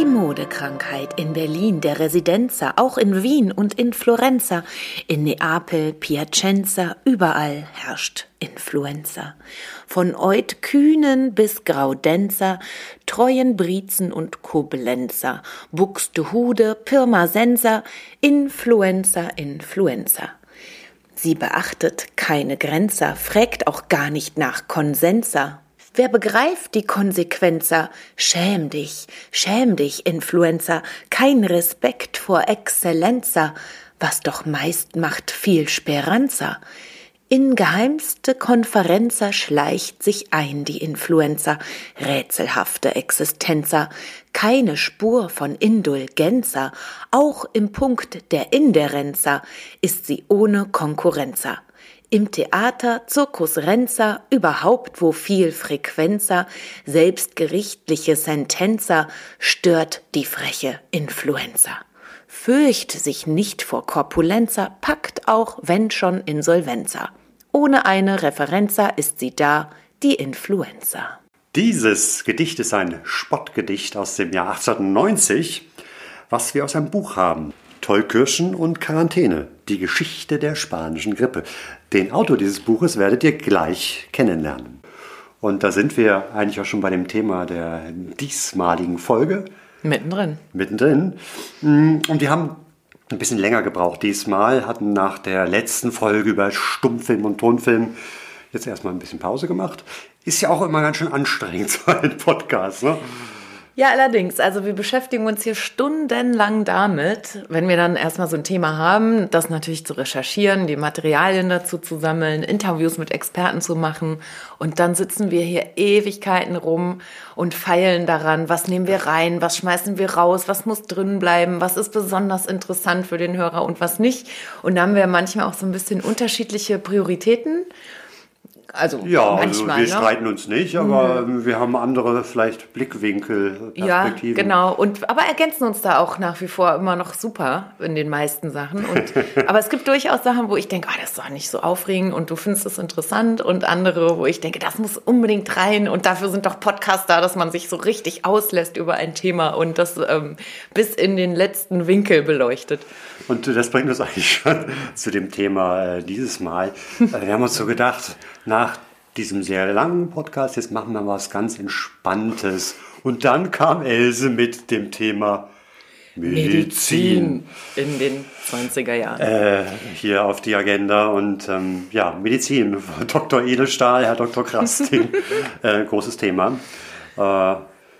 Die Modekrankheit in Berlin, der Residenza, auch in Wien und in Florenza, in Neapel, Piacenza, überall herrscht Influenza. Von Eutkühnen bis Graudenzer, treuen Briezen und Koblenzer, Buxtehude, Pirmasens, Influenza, Influenza. Sie beachtet keine Grenzer, fragt auch gar nicht nach Konsenser. Wer begreift die Konsequenzer? Schäm dich, schäm dich, Influencer, kein Respekt vor Exzellenzer, was doch meist macht viel Speranza. In geheimste Konferenzer schleicht sich ein die Influencer, rätselhafte Existenzer, keine Spur von Indulgenzer, auch im Punkt der Inderenzer ist sie ohne Konkurrenzer. Im Theater, Zirkus Renzer, überhaupt wo viel Frequenzer, selbstgerichtliche Sentenzer, stört die freche Influenza. Fürcht sich nicht vor Korpulenzer, packt auch, wenn schon Insolvenzer. Ohne eine Referenzer ist sie da, die Influenza. Dieses Gedicht ist ein Spottgedicht aus dem Jahr 1890, was wir aus einem Buch haben. Tollkirschen und Quarantäne, die Geschichte der spanischen Grippe. Den Autor dieses Buches werdet ihr gleich kennenlernen. Und da sind wir eigentlich auch schon bei dem Thema der diesmaligen Folge, Mittendrin. mittendrin. Und wir haben ein bisschen länger gebraucht diesmal, hatten nach der letzten Folge über Stummfilm und Tonfilm jetzt erstmal ein bisschen Pause gemacht. Ist ja auch immer ganz schön anstrengend, so ein Podcast. Ne? Ja, allerdings. Also wir beschäftigen uns hier stundenlang damit, wenn wir dann erstmal so ein Thema haben, das natürlich zu recherchieren, die Materialien dazu zu sammeln, Interviews mit Experten zu machen. Und dann sitzen wir hier Ewigkeiten rum und feilen daran, was nehmen wir rein, was schmeißen wir raus, was muss drin bleiben, was ist besonders interessant für den Hörer und was nicht. Und da haben wir manchmal auch so ein bisschen unterschiedliche Prioritäten. Also Ja, also manchmal, wir ne? streiten uns nicht, aber wir haben andere vielleicht Blickwinkel, Ja, Perspektiven. genau. Und, aber ergänzen uns da auch nach wie vor immer noch super in den meisten Sachen. Und, aber es gibt durchaus Sachen, wo ich denke, oh, das ist doch nicht so aufregend und du findest es interessant. Und andere, wo ich denke, das muss unbedingt rein. Und dafür sind doch Podcasts da, dass man sich so richtig auslässt über ein Thema und das ähm, bis in den letzten Winkel beleuchtet. Und das bringt uns eigentlich schon zu dem Thema äh, dieses Mal. Äh, wir haben uns so gedacht, nach diesem sehr langen Podcast, jetzt machen wir was ganz Entspanntes. Und dann kam Else mit dem Thema Medizin, in den 20er Jahren. Äh, hier auf die Agenda. Und ähm, ja, Medizin, Dr. Edelstahl, Herr Dr. Krasting, äh, großes Thema. Äh,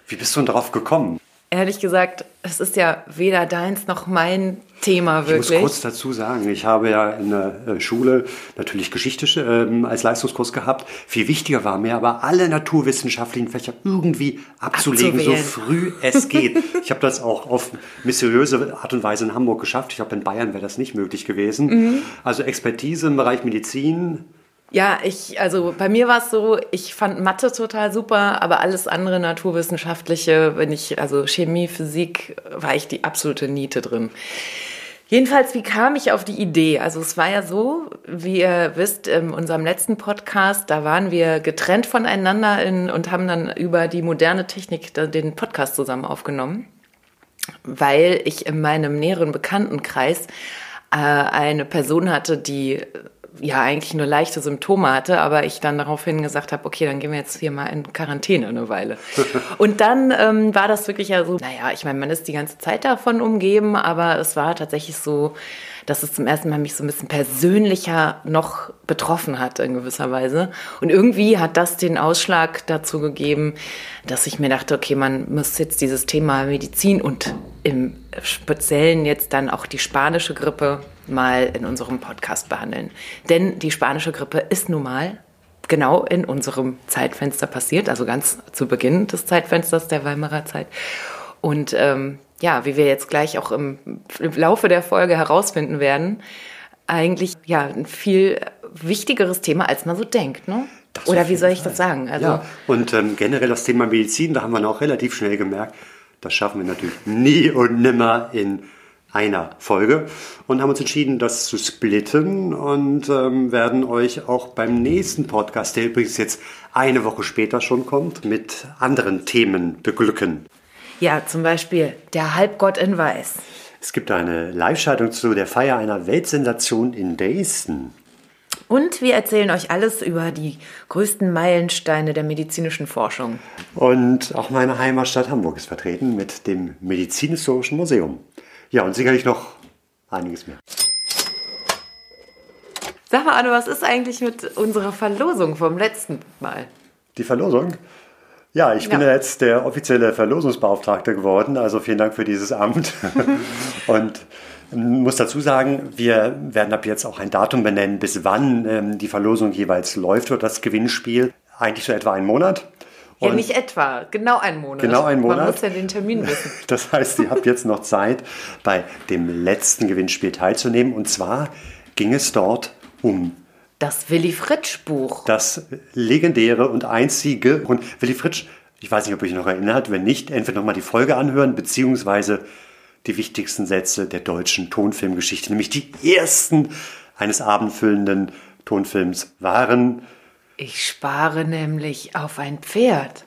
wie bist du denn darauf gekommen? Ehrlich gesagt, es ist ja weder deins noch mein Thema Ich muss wirklich. kurz dazu sagen, ich habe ja in der äh, Schule natürlich Geschichte ähm, als Leistungskurs gehabt. Viel wichtiger war mir aber, alle naturwissenschaftlichen Fächer irgendwie abzulegen, so früh es geht. ich habe das auch auf mysteriöse Art und Weise in Hamburg geschafft. Ich glaube, in Bayern wäre das nicht möglich gewesen. Mhm. Also Expertise im Bereich Medizin, Ja, ich, also bei mir war es so, ich fand Mathe total super, aber alles andere naturwissenschaftliche, wenn ich, also Chemie, Physik, war ich die absolute Niete drin. Jedenfalls, wie kam ich auf die Idee? Also es war ja so, wie ihr wisst, in unserem letzten Podcast, da waren wir getrennt voneinander in, und haben dann über die moderne Technik den Podcast zusammen aufgenommen weil ich in meinem näheren Bekanntenkreis äh, eine Person hatte, die ja eigentlich nur leichte Symptome hatte, aber ich dann daraufhin gesagt habe, okay, dann gehen wir jetzt hier mal in Quarantäne eine Weile. Und dann ähm, war das wirklich ja so, naja, ich meine, man ist die ganze Zeit davon umgeben, aber es war tatsächlich so, dass es zum ersten Mal mich so ein bisschen persönlicher noch betroffen hat in gewisser Weise. Und irgendwie hat das den Ausschlag dazu gegeben, dass ich mir dachte, okay, man muss jetzt dieses Thema Medizin und im Speziellen jetzt dann auch die spanische Grippe mal in unserem Podcast behandeln. Denn die spanische Grippe ist nun mal genau in unserem Zeitfenster passiert, also ganz zu Beginn des Zeitfensters der Weimarer Zeit. Und ähm, ja, wie wir jetzt gleich auch im, im Laufe der Folge herausfinden werden, eigentlich ja ein viel wichtigeres Thema, als man so denkt. Ne? Oder wie soll ich Fall. das sagen? Also, ja, und ähm, generell das Thema Medizin, da haben wir auch relativ schnell gemerkt, das schaffen wir natürlich nie und nimmer in einer Folge und haben uns entschieden, das zu splitten und ähm, werden euch auch beim nächsten Podcast, der übrigens jetzt eine Woche später schon kommt, mit anderen Themen beglücken. Ja, zum Beispiel der Halbgott in Weiß. Es gibt eine Live-Schaltung zu der Feier einer Weltsensation in Dresden. Und wir erzählen euch alles über die größten Meilensteine der medizinischen Forschung. Und auch meine Heimatstadt Hamburg ist vertreten mit dem Medizinhistorischen Museum. Ja, und sicherlich noch einiges mehr. Sag mal, Anne, was ist eigentlich mit unserer Verlosung vom letzten Mal? Die Verlosung? Ja, ich bin ja. jetzt der offizielle Verlosungsbeauftragte geworden, also vielen Dank für dieses Amt. und muss dazu sagen, wir werden ab jetzt auch ein Datum benennen, bis wann ähm, die Verlosung jeweils läuft oder das Gewinnspiel. Eigentlich so etwa einen Monat. Und ja, nicht etwa, genau einen Monat. Genau einen Monat. Man muss ja den Termin wissen. Das heißt, ihr habt jetzt noch Zeit, bei dem letzten Gewinnspiel teilzunehmen. Und zwar ging es dort um das Willy Fritsch Buch. Das legendäre und einzige. Und Willy Fritsch, ich weiß nicht, ob ihr euch noch erinnert, wenn nicht, entweder nochmal die Folge anhören, beziehungsweise die wichtigsten Sätze der deutschen Tonfilmgeschichte, nämlich die ersten eines abendfüllenden Tonfilms waren. Ich spare nämlich auf ein Pferd.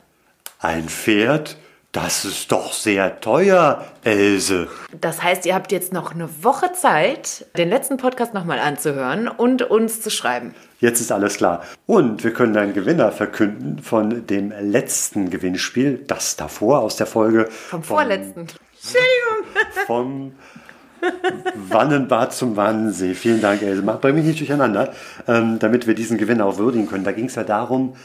Ein Pferd? Das ist doch sehr teuer, Else. Das heißt, ihr habt jetzt noch eine Woche Zeit, den letzten Podcast nochmal anzuhören und uns zu schreiben. Jetzt ist alles klar. Und wir können einen Gewinner verkünden von dem letzten Gewinnspiel, das davor aus der Folge. Vom, vom vorletzten. Entschuldigung. Vom Wannenbad zum Wannsee. Vielen Dank, Else. Bring mich nicht durcheinander, ähm, damit wir diesen Gewinner auch würdigen können. Da ging es ja darum,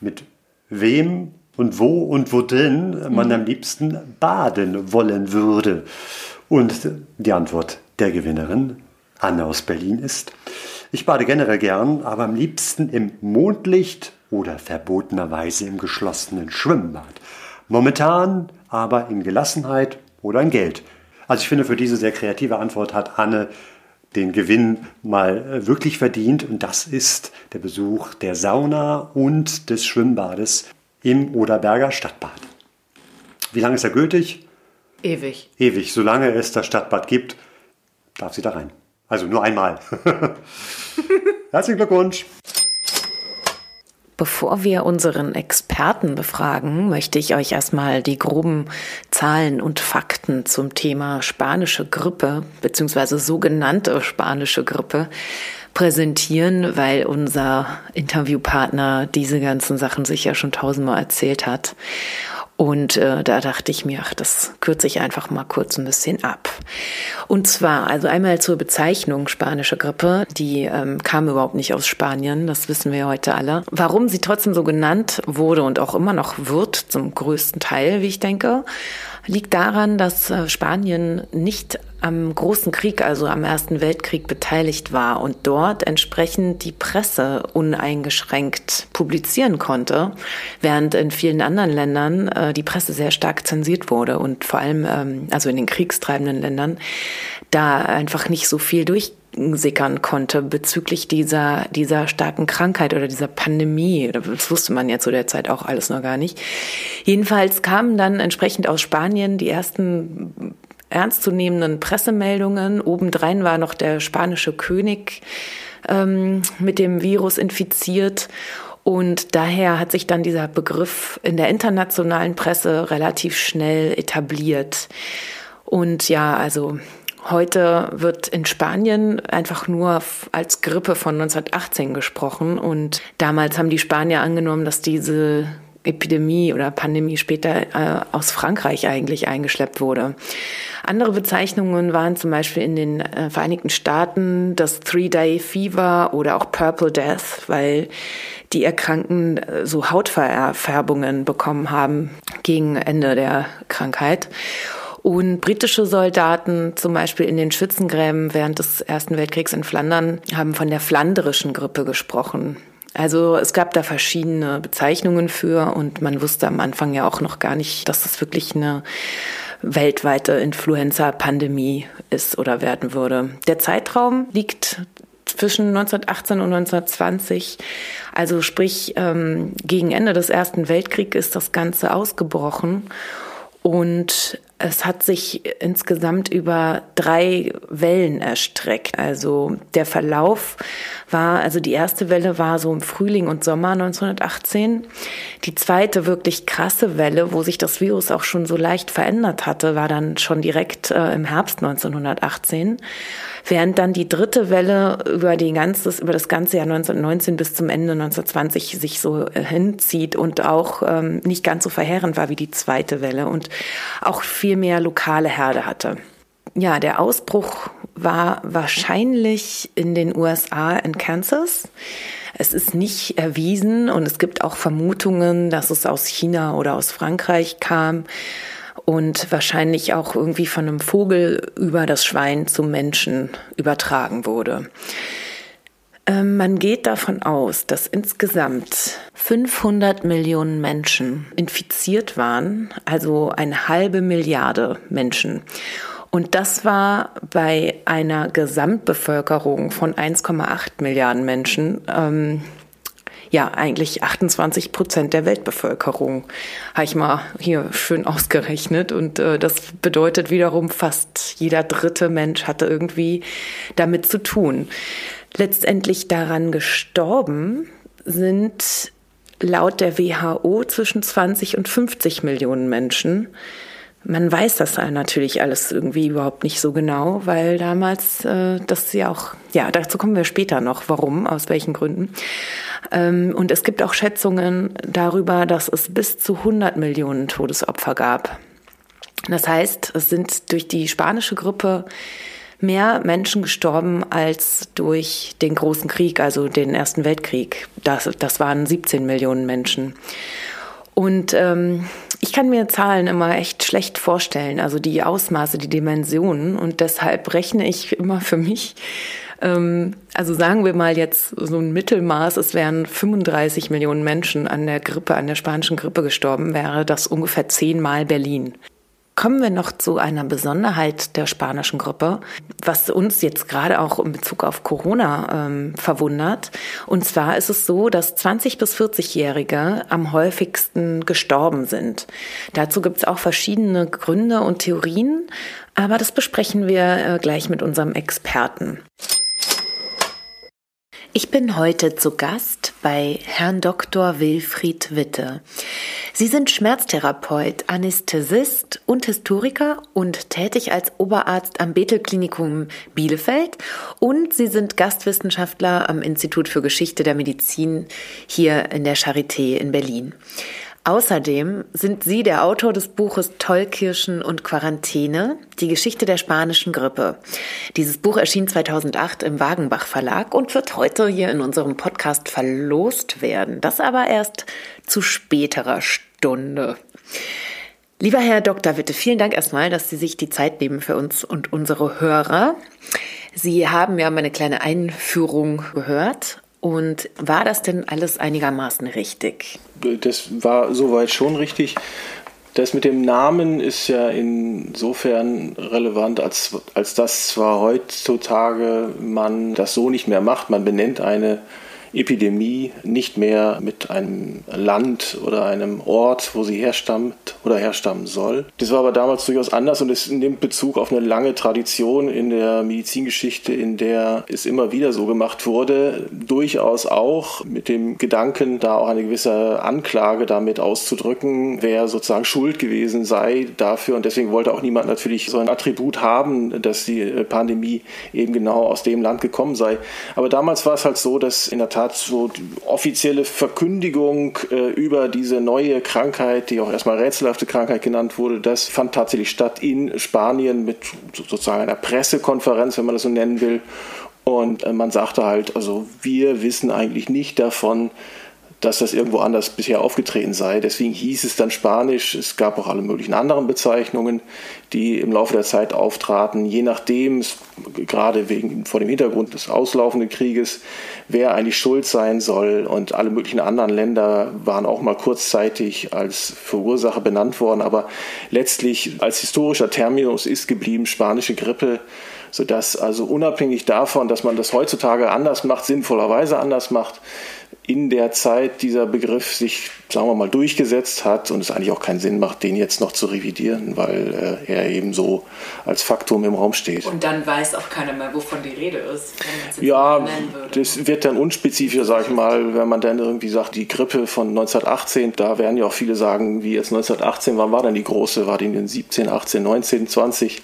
mit wem und wo und wo drin man mhm. am liebsten baden wollen würde. Und die Antwort der Gewinnerin, Anne aus Berlin, ist, ich bade generell gern, aber am liebsten im Mondlicht oder verbotenerweise im geschlossenen Schwimmbad. Momentan aber in Gelassenheit oder in Geld. Also ich finde, für diese sehr kreative Antwort hat Anne den Gewinn mal äh, wirklich verdient und das ist der Besuch der Sauna und des Schwimmbades im Oderberger Stadtbad. Wie lange ist er gültig? Ewig. Ewig. Solange es das Stadtbad gibt, darf sie da rein. Also nur einmal. Herzlichen Glückwunsch. Bevor wir unseren Experten befragen, möchte ich euch erstmal die groben Zahlen und Fakten zum Thema spanische Grippe bzw. sogenannte spanische Grippe präsentieren, weil unser Interviewpartner diese ganzen Sachen sich ja schon tausendmal erzählt hat. Und äh, da dachte ich mir, ach, das kürze ich einfach mal kurz ein bisschen ab. Und zwar, also einmal zur Bezeichnung spanische Grippe, die ähm, kam überhaupt nicht aus Spanien, das wissen wir heute alle. Warum sie trotzdem so genannt wurde und auch immer noch wird, zum größten Teil, wie ich denke, liegt daran, dass äh, Spanien nicht am großen Krieg, also am Ersten Weltkrieg beteiligt war und dort entsprechend die Presse uneingeschränkt publizieren konnte, während in vielen anderen Ländern äh, die Presse sehr stark zensiert wurde und vor allem, ähm, also in den kriegstreibenden Ländern, da einfach nicht so viel durch sickern konnte bezüglich dieser, dieser starken Krankheit oder dieser Pandemie. Das wusste man ja zu der Zeit auch alles noch gar nicht. Jedenfalls kamen dann entsprechend aus Spanien die ersten ernstzunehmenden Pressemeldungen. Obendrein war noch der spanische König ähm, mit dem Virus infiziert. Und daher hat sich dann dieser Begriff in der internationalen Presse relativ schnell etabliert. Und ja, also Heute wird in Spanien einfach nur als Grippe von 1918 gesprochen und damals haben die Spanier angenommen, dass diese Epidemie oder Pandemie später äh, aus Frankreich eigentlich eingeschleppt wurde. Andere Bezeichnungen waren zum Beispiel in den äh, Vereinigten Staaten das Three-Day Fever oder auch Purple Death, weil die Erkrankten äh, so Hautverfärbungen bekommen haben gegen Ende der Krankheit. Und britische Soldaten, zum Beispiel in den Schützengräben während des Ersten Weltkriegs in Flandern, haben von der flanderischen Grippe gesprochen. Also es gab da verschiedene Bezeichnungen für und man wusste am Anfang ja auch noch gar nicht, dass das wirklich eine weltweite Influenza-Pandemie ist oder werden würde. Der Zeitraum liegt zwischen 1918 und 1920, also sprich ähm, gegen Ende des Ersten Weltkriegs ist das Ganze ausgebrochen und es hat sich insgesamt über drei Wellen erstreckt. Also der Verlauf war, also die erste Welle war so im Frühling und Sommer 1918. Die zweite wirklich krasse Welle, wo sich das Virus auch schon so leicht verändert hatte, war dann schon direkt äh, im Herbst 1918. Während dann die dritte Welle über, die ganzes, über das ganze Jahr 1919 bis zum Ende 1920 sich so äh, hinzieht und auch ähm, nicht ganz so verheerend war wie die zweite Welle und auch viel mehr lokale Herde hatte. Ja, der Ausbruch war wahrscheinlich in den USA in Kansas. Es ist nicht erwiesen und es gibt auch Vermutungen, dass es aus China oder aus Frankreich kam und wahrscheinlich auch irgendwie von einem Vogel über das Schwein zum Menschen übertragen wurde. Ähm, man geht davon aus, dass insgesamt 500 Millionen Menschen infiziert waren, also eine halbe Milliarde Menschen. Und das war bei einer Gesamtbevölkerung von 1,8 Milliarden Menschen ähm, ja eigentlich 28 Prozent der Weltbevölkerung, habe ich mal hier schön ausgerechnet. Und äh, das bedeutet wiederum, fast jeder dritte Mensch hatte irgendwie damit zu tun. Letztendlich daran gestorben sind laut der WHO zwischen 20 und 50 Millionen Menschen. Man weiß das natürlich alles irgendwie überhaupt nicht so genau, weil damals äh, das ja auch, ja, dazu kommen wir später noch, warum, aus welchen Gründen. Ähm, und es gibt auch Schätzungen darüber, dass es bis zu 100 Millionen Todesopfer gab. Das heißt, es sind durch die spanische Grippe mehr Menschen gestorben als durch den großen Krieg, also den Ersten Weltkrieg. Das, das waren 17 Millionen Menschen. Und ähm, ich kann mir Zahlen immer echt schlecht vorstellen, also die Ausmaße, die Dimensionen. Und deshalb rechne ich immer für mich, ähm, also sagen wir mal jetzt so ein Mittelmaß, es wären 35 Millionen Menschen an der Grippe, an der spanischen Grippe gestorben, wäre das ungefähr zehnmal Berlin kommen wir noch zu einer Besonderheit der spanischen Grippe, was uns jetzt gerade auch in Bezug auf Corona ähm, verwundert. Und zwar ist es so, dass 20 bis 40-Jährige am häufigsten gestorben sind. Dazu gibt es auch verschiedene Gründe und Theorien, aber das besprechen wir äh, gleich mit unserem Experten. Ich bin heute zu Gast bei Herrn Dr. Wilfried Witte. Sie sind Schmerztherapeut, Anästhesist und Historiker und tätig als Oberarzt am Bethel Klinikum Bielefeld und Sie sind Gastwissenschaftler am Institut für Geschichte der Medizin hier in der Charité in Berlin. Außerdem sind Sie der Autor des Buches Tollkirschen und Quarantäne, die Geschichte der spanischen Grippe. Dieses Buch erschien 2008 im Wagenbach Verlag und wird heute hier in unserem Podcast verlost werden. Das aber erst zu späterer Stunde. Lieber Herr Dr. Witte, vielen Dank erstmal, dass Sie sich die Zeit nehmen für uns und unsere Hörer. Sie haben ja meine kleine Einführung gehört und war das denn alles einigermaßen richtig? Das war soweit schon richtig. Das mit dem Namen ist ja insofern relevant, als, als dass zwar heutzutage man das so nicht mehr macht. Man benennt eine Epidemie nicht mehr mit einem Land oder einem Ort, wo sie herstammt oder herstammen soll. Das war aber damals durchaus anders und es nimmt Bezug auf eine lange Tradition in der Medizingeschichte, in der es immer wieder so gemacht wurde, durchaus auch mit dem Gedanken, da auch eine gewisse Anklage damit auszudrücken, wer sozusagen schuld gewesen sei dafür und deswegen wollte auch niemand natürlich so ein Attribut haben, dass die Pandemie eben genau aus dem Land gekommen sei. Aber damals war es halt so, dass in der Tat Tat so die offizielle Verkündigung äh, über diese neue Krankheit, die auch erstmal rätselhafte Krankheit genannt wurde, das fand tatsächlich statt in Spanien mit sozusagen einer Pressekonferenz, wenn man das so nennen will. Und äh, man sagte halt, also wir wissen eigentlich nicht davon, dass das irgendwo anders bisher aufgetreten sei. Deswegen hieß es dann Spanisch. Es gab auch alle möglichen anderen Bezeichnungen, die im Laufe der Zeit auftraten. Je nachdem, gerade wegen, vor dem Hintergrund des auslaufenden Krieges, wer eigentlich schuld sein soll. Und alle möglichen anderen Länder waren auch mal kurzzeitig als Verursacher benannt worden. Aber letztlich als historischer Terminus ist geblieben spanische Grippe sodass also unabhängig davon, dass man das heutzutage anders macht, sinnvollerweise anders macht, in der Zeit dieser Begriff sich, sagen wir mal, durchgesetzt hat und es eigentlich auch keinen Sinn macht, den jetzt noch zu revidieren, weil äh, er eben so als Faktum im Raum steht. Und dann weiß auch keiner mehr, wovon die Rede ist. ja, das wird dann unspezifischer, sag ich mal, wenn man dann irgendwie sagt, die Grippe von 1918, da werden ja auch viele sagen, wie jetzt 1918, wann war denn die große? War die in den 17, 18, 19, 20?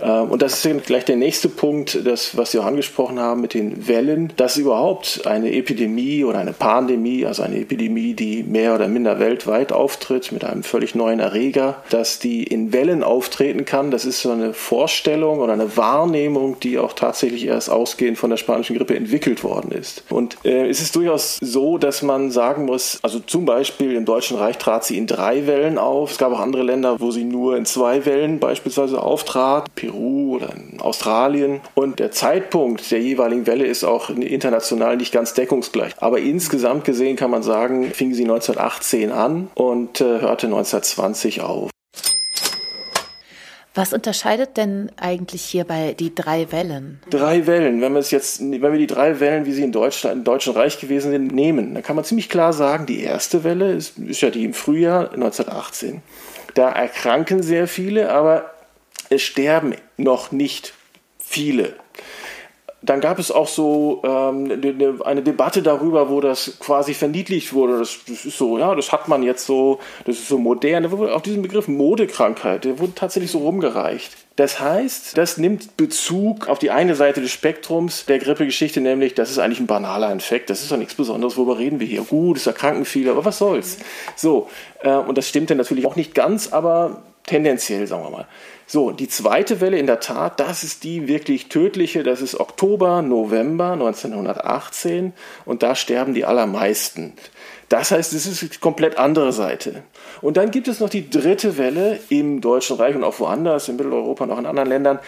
Und das ist gleich der nächste Punkt, das, was Sie auch angesprochen haben mit den Wellen, dass überhaupt eine Epidemie oder eine Pandemie, also eine Epidemie, die mehr oder minder weltweit auftritt mit einem völlig neuen Erreger, dass die in Wellen auftreten kann. Das ist so eine Vorstellung oder eine Wahrnehmung, die auch tatsächlich erst ausgehend von der spanischen Grippe entwickelt worden ist. Und äh, es ist durchaus so, dass man sagen muss, also zum Beispiel im Deutschen Reich trat sie in drei Wellen auf. Es gab auch andere Länder, wo sie nur in zwei Wellen beispielsweise auftrat, Peru oder Australien. Und der Zeitpunkt der jeweiligen Welle ist auch international nicht ganz deckungsgleich. Aber in insgesamt gesehen kann man sagen, fing sie 1918 an und äh, hörte 1920 auf. Was unterscheidet denn eigentlich hierbei die drei Wellen? Drei Wellen, wenn wir es jetzt, wenn wir die drei Wellen, wie sie in Deutschland, im Deutschen Reich gewesen sind, nehmen, dann kann man ziemlich klar sagen, die erste Welle ist, ist ja die im Frühjahr 1918. Da erkranken sehr viele, aber es sterben noch nicht viele dann gab es auch so ähm, eine Debatte darüber, wo das quasi verniedlicht wurde. Das, das, ist so, ja, das hat man jetzt so, das ist so modern. Auch diesen Begriff Modekrankheit, der wurde tatsächlich so rumgereicht. Das heißt, das nimmt Bezug auf die eine Seite des Spektrums der Grippegeschichte, nämlich, das ist eigentlich ein banaler Infekt, das ist doch nichts Besonderes, worüber reden wir hier? Gut, es erkranken viele, aber was soll's? So, äh, und das stimmt dann natürlich auch nicht ganz, aber tendenziell, sagen wir mal. So, die zweite Welle in der Tat, das ist die wirklich tödliche, das ist Oktober, November 1918 und da sterben die allermeisten. Das heißt, es ist die komplett andere Seite. Und dann gibt es noch die dritte Welle im Deutschen Reich und auch woanders, in Mitteleuropa und auch in anderen Ländern.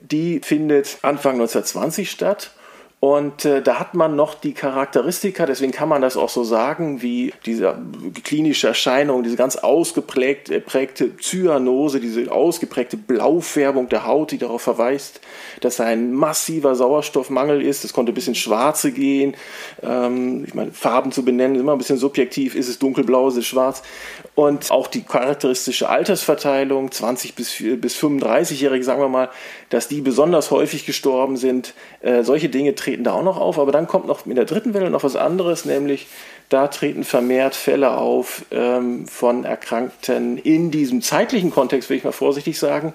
Die findet Anfang 1920 statt und äh, da hat man noch die Charakteristika, deswegen kann man das auch so sagen, wie diese klinische Erscheinung, diese ganz ausgeprägte prägte Zyanose, diese ausgeprägte Blaufärbung der Haut, die darauf verweist, dass ein massiver Sauerstoffmangel ist. Das konnte bis ins Schwarze gehen. Ähm, ich meine, Farben zu benennen, ist immer ein bisschen subjektiv. Ist es dunkelblau, ist es schwarz? Und auch die charakteristische Altersverteilung, 20 bis, bis 35-Jährige, sagen wir mal, dass die besonders häufig gestorben sind. Äh, solche Dinge treten da auch noch auf, aber dann kommt noch in der dritten Welle noch was anderes, nämlich da treten vermehrt Fälle auf ähm, von Erkrankten in diesem zeitlichen Kontext, will ich mal vorsichtig sagen,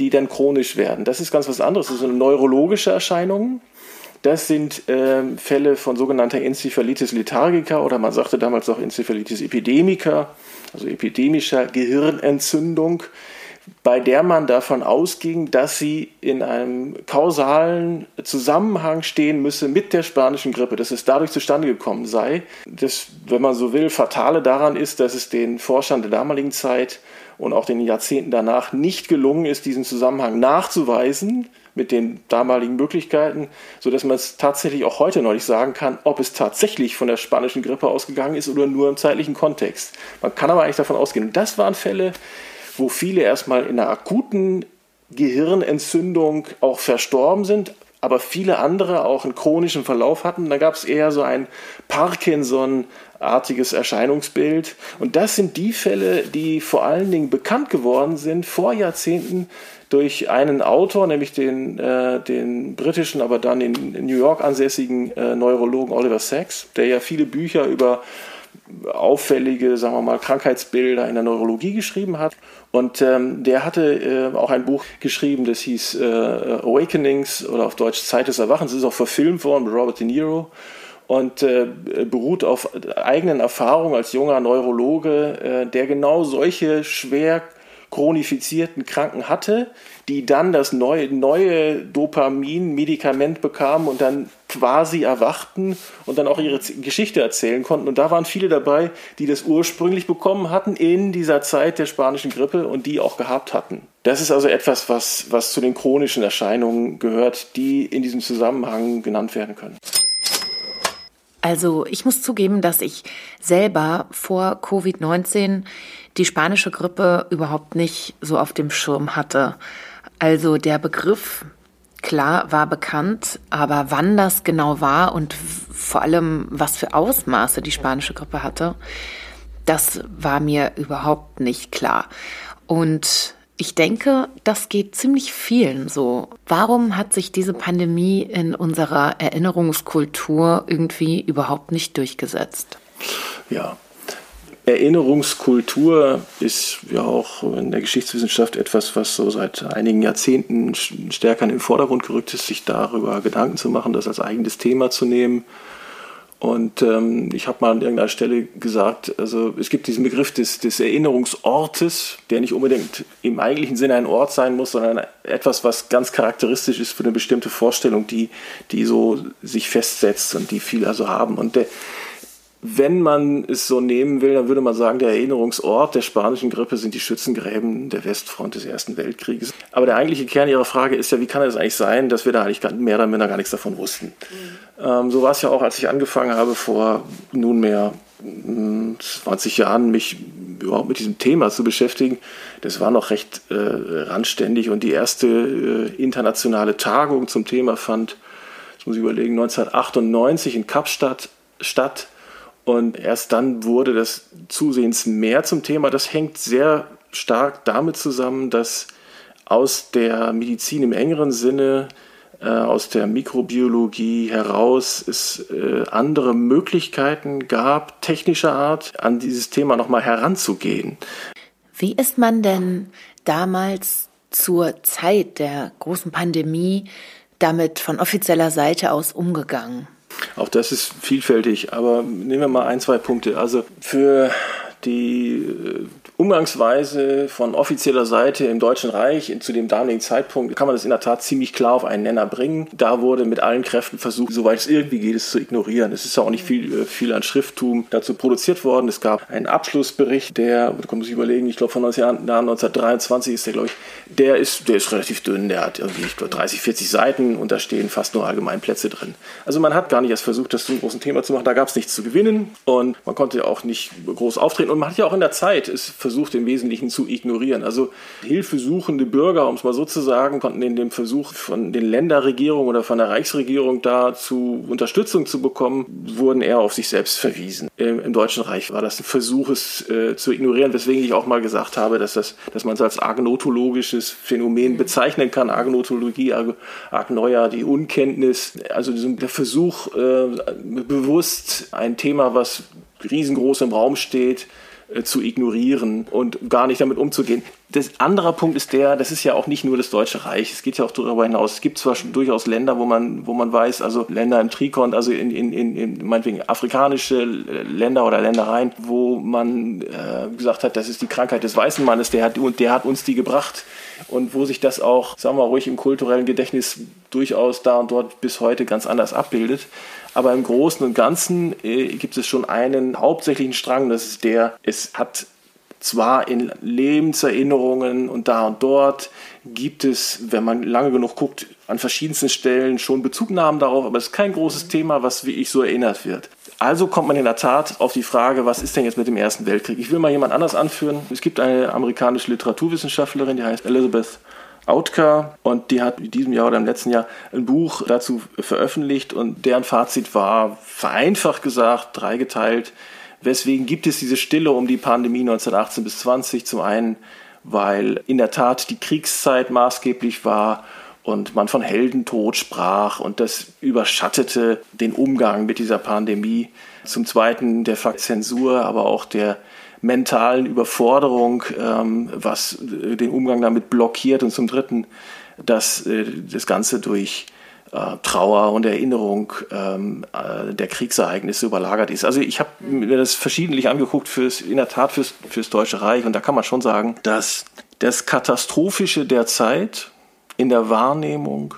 die dann chronisch werden. Das ist ganz was anderes. Das sind neurologische Erscheinungen. Das sind ähm, Fälle von sogenannter Enzephalitis lethargica oder man sagte damals auch Enzephalitis epidemica, also epidemischer Gehirnentzündung bei der man davon ausging, dass sie in einem kausalen Zusammenhang stehen müsse mit der spanischen Grippe, dass es dadurch zustande gekommen sei. Das, wenn man so will, Fatale daran ist, dass es den Forschern der damaligen Zeit und auch den Jahrzehnten danach nicht gelungen ist, diesen Zusammenhang nachzuweisen mit den damaligen Möglichkeiten, sodass man es tatsächlich auch heute noch nicht sagen kann, ob es tatsächlich von der spanischen Grippe ausgegangen ist oder nur im zeitlichen Kontext. Man kann aber eigentlich davon ausgehen. das waren Fälle, wo viele erstmal in einer akuten Gehirnentzündung auch verstorben sind, aber viele andere auch einen chronischen Verlauf hatten. Da gab es eher so ein Parkinson-artiges Erscheinungsbild. Und das sind die Fälle, die vor allen Dingen bekannt geworden sind vor Jahrzehnten durch einen Autor, nämlich den, äh, den britischen, aber dann in New York ansässigen äh, Neurologen Oliver Sacks, der ja viele Bücher über auffällige, sagen wir mal, Krankheitsbilder in der Neurologie geschrieben hat. Und ähm, der hatte äh, auch ein Buch geschrieben, das hieß äh, Awakenings oder auf Deutsch Zeit des Erwachens. Das ist auch verfilmt worden mit Robert De Niro und äh, beruht auf eigenen Erfahrungen als junger Neurologe, äh, der genau solche schwer chronifizierten Kranken hatte, die dann das neue, neue Dopamin-Medikament bekamen und dann quasi erwachten und dann auch ihre Geschichte erzählen konnten. Und da waren viele dabei, die das ursprünglich bekommen hatten in dieser Zeit der spanischen Grippe und die auch gehabt hatten. Das ist also etwas, was, was zu den chronischen Erscheinungen gehört, die in diesem Zusammenhang genannt werden können. Also ich muss zugeben, dass ich selber vor Covid-19 die spanische Grippe überhaupt nicht so auf dem Schirm hatte. Also der Begriff, klar, war bekannt, aber wann das genau war und vor allem, was für Ausmaße die spanische Grippe hatte, das war mir überhaupt nicht klar. Und ich denke, das geht ziemlich vielen so. Warum hat sich diese Pandemie in unserer Erinnerungskultur irgendwie überhaupt nicht durchgesetzt? Ja, Erinnerungskultur ist ja auch in der Geschichtswissenschaft etwas, was so seit einigen Jahrzehnten stärker in den Vordergrund gerückt ist, sich darüber Gedanken zu machen, das als eigenes Thema zu nehmen. Und ähm, ich habe mal an irgendeiner Stelle gesagt, also es gibt diesen Begriff des, des Erinnerungsortes, der nicht unbedingt im eigentlichen Sinne ein Ort sein muss, sondern etwas, was ganz charakteristisch ist für eine bestimmte Vorstellung, die, die so sich festsetzt und die viele also haben. Und der, wenn man es so nehmen will, dann würde man sagen, der Erinnerungsort der spanischen Grippe sind die Schützengräben der Westfront des Ersten Weltkrieges. Aber der eigentliche Kern Ihrer Frage ist ja, wie kann es eigentlich sein, dass wir da eigentlich mehr oder minder gar nichts davon wussten? Mhm. Ähm, so war es ja auch, als ich angefangen habe, vor nunmehr 20 hm, Jahren mich überhaupt mit diesem Thema zu beschäftigen. Das war noch recht äh, randständig und die erste äh, internationale Tagung zum Thema fand, das muss ich überlegen, 1998 in Kapstadt statt und erst dann wurde das zusehends mehr zum Thema. Das hängt sehr stark damit zusammen, dass aus der Medizin im engeren Sinne, äh, aus der Mikrobiologie heraus es äh, andere Möglichkeiten gab, technischer Art, an dieses Thema nochmal heranzugehen. Wie ist man denn damals zur Zeit der großen Pandemie damit von offizieller Seite aus umgegangen? Auch das ist vielfältig, aber nehmen wir mal ein, zwei Punkte. Also für die Umgangsweise von offizieller Seite im Deutschen Reich zu dem damaligen Zeitpunkt kann man das in der Tat ziemlich klar auf einen Nenner bringen. Da wurde mit allen Kräften versucht, soweit es irgendwie geht, es zu ignorieren. Es ist ja auch nicht viel, äh, viel an Schrifttum dazu produziert worden. Es gab einen Abschlussbericht, der, da muss ich überlegen, ich glaube von 1923 ist der, glaube ich, der ist, der ist relativ dünn, der hat irgendwie ich glaube, 30, 40 Seiten und da stehen fast nur Allgemeinplätze drin. Also man hat gar nicht erst versucht, das zum großen Thema zu machen. Da gab es nichts zu gewinnen und man konnte auch nicht groß auftreten und man hat ja auch in der Zeit es versucht, versucht im Wesentlichen zu ignorieren. Also hilfesuchende Bürger, um es mal so zu sagen, konnten in dem Versuch von den Länderregierungen oder von der Reichsregierung dazu Unterstützung zu bekommen, wurden eher auf sich selbst verwiesen. Im, im Deutschen Reich war das ein Versuch, es äh, zu ignorieren, weswegen ich auch mal gesagt habe, dass, das, dass man es als agnotologisches Phänomen bezeichnen kann. Agnotologie, Ag Agnoia, die Unkenntnis, also der Versuch, äh, bewusst ein Thema, was riesengroß im Raum steht, zu ignorieren und gar nicht damit umzugehen. Das andere Punkt ist der, das ist ja auch nicht nur das Deutsche Reich, es geht ja auch darüber hinaus. Es gibt zwar schon durchaus Länder, wo man, wo man weiß, also Länder im Trikont, also in, in, in, in meinetwegen afrikanische Länder oder Ländereien, wo man äh, gesagt hat, das ist die Krankheit des weißen Mannes, der hat, und der hat uns die gebracht. Und wo sich das auch, sagen wir ruhig, im kulturellen Gedächtnis durchaus da und dort bis heute ganz anders abbildet. Aber im Großen und Ganzen äh, gibt es schon einen hauptsächlichen Strang, das ist der, es hat zwar in Lebenserinnerungen und da und dort gibt es, wenn man lange genug guckt, an verschiedensten Stellen schon Bezugnahmen darauf, aber es ist kein großes Thema, was wie ich so erinnert wird. Also kommt man in der Tat auf die Frage, was ist denn jetzt mit dem Ersten Weltkrieg? Ich will mal jemand anders anführen. Es gibt eine amerikanische Literaturwissenschaftlerin, die heißt Elizabeth Autka und die hat in diesem Jahr oder im letzten Jahr ein Buch dazu veröffentlicht und deren Fazit war vereinfacht gesagt, dreigeteilt. Weswegen gibt es diese Stille um die Pandemie 1918 bis 20? Zum einen, weil in der Tat die Kriegszeit maßgeblich war und man von Heldentod sprach und das überschattete den Umgang mit dieser Pandemie. Zum Zweiten der Fakt Zensur, aber auch der mentalen Überforderung, ähm, was äh, den Umgang damit blockiert und zum Dritten, dass äh, das Ganze durch äh, Trauer und Erinnerung ähm, äh, der Kriegsereignisse überlagert ist. Also ich habe mir das verschiedentlich angeguckt, fürs, in der Tat fürs, fürs Deutsche Reich und da kann man schon sagen, dass das Katastrophische der Zeit in der Wahrnehmung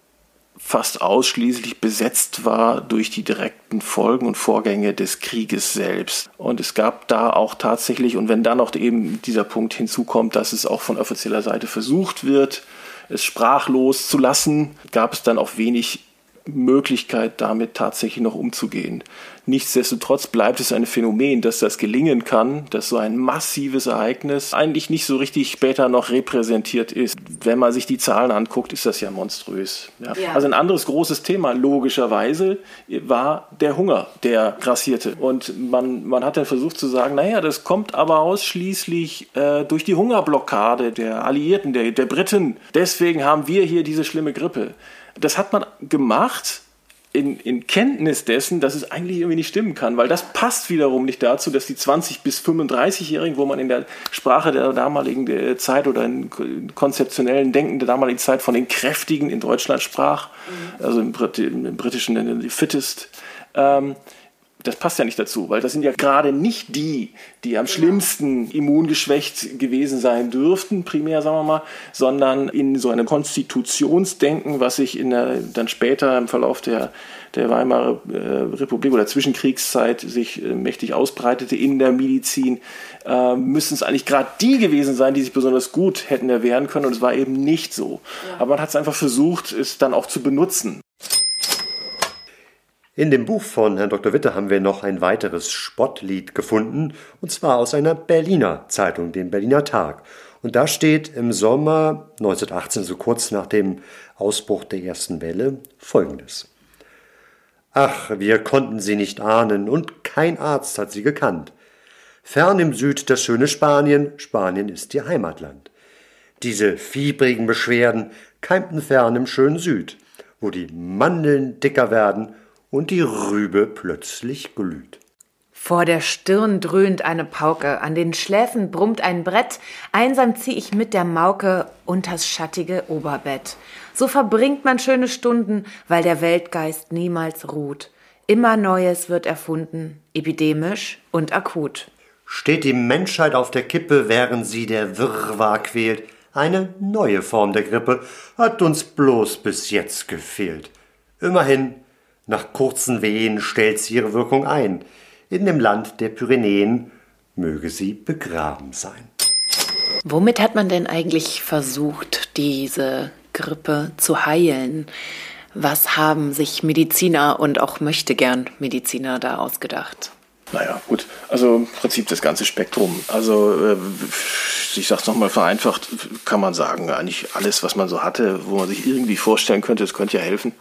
fast ausschließlich besetzt war durch die direkten Folgen und Vorgänge des Krieges selbst. Und es gab da auch tatsächlich, und wenn dann noch eben dieser Punkt hinzukommt, dass es auch von offizieller Seite versucht wird, es sprachlos zu lassen, gab es dann auch wenig Möglichkeit, damit tatsächlich noch umzugehen. Nichtsdestotrotz bleibt es ein Phänomen, dass das gelingen kann, dass so ein massives Ereignis eigentlich nicht so richtig später noch repräsentiert ist. Wenn man sich die Zahlen anguckt, ist das ja monströs. Ja. Ja. Also ein anderes großes Thema, logischerweise, war der Hunger, der grassierte. Und man, man hat dann versucht zu sagen, naja, das kommt aber ausschließlich äh, durch die Hungerblockade der Alliierten, der, der Briten. Deswegen haben wir hier diese schlimme Grippe. Das hat man gemacht in, in Kenntnis dessen, dass es eigentlich irgendwie nicht stimmen kann, weil das passt wiederum nicht dazu, dass die 20- bis 35-Jährigen, wo man in der Sprache der damaligen Zeit oder in konzeptionellen Denken der damaligen Zeit von den Kräftigen in Deutschland sprach, mhm. also im, im Britischen die Fittest, ähm, das passt ja nicht dazu, weil das sind ja gerade nicht die, die am schlimmsten immungeschwächt gewesen sein dürften, primär sagen wir mal, sondern in so einem Konstitutionsdenken, was sich in der, dann später im Verlauf der, der Weimarer äh, Republik oder Zwischenkriegszeit sich äh, mächtig ausbreitete in der Medizin, äh, müssen es eigentlich gerade die gewesen sein, die sich besonders gut hätten erwehren können und es war eben nicht so. Ja. Aber man hat es einfach versucht, es dann auch zu benutzen. In dem Buch von Herrn Dr. Witte haben wir noch ein weiteres Spottlied gefunden, und zwar aus einer Berliner Zeitung, dem Berliner Tag. Und da steht im Sommer 1918, so kurz nach dem Ausbruch der ersten Welle, folgendes. Ach, wir konnten sie nicht ahnen, und kein Arzt hat sie gekannt. Fern im Süd das schöne Spanien, Spanien ist ihr Heimatland. Diese fiebrigen Beschwerden keimten fern im schönen Süd, wo die Mandeln dicker werden und die Rübe plötzlich glüht. Vor der Stirn dröhnt eine Pauke, an den Schläfen brummt ein Brett, einsam zieh ich mit der Mauke unters schattige Oberbett. So verbringt man schöne Stunden, weil der Weltgeist niemals ruht. Immer Neues wird erfunden, epidemisch und akut. Steht die Menschheit auf der Kippe, während sie der Wirrwarr quält, eine neue Form der Grippe hat uns bloß bis jetzt gefehlt. Immerhin nach kurzen Wehen stellt sie ihre Wirkung ein. In dem Land der Pyrenäen möge sie begraben sein. Womit hat man denn eigentlich versucht, diese Grippe zu heilen? Was haben sich Mediziner und auch möchte gern Mediziner da ausgedacht? Naja, gut. Also im Prinzip das ganze Spektrum. Also äh, ich sage es nochmal vereinfacht, kann man sagen, eigentlich alles, was man so hatte, wo man sich irgendwie vorstellen könnte, es könnte ja helfen,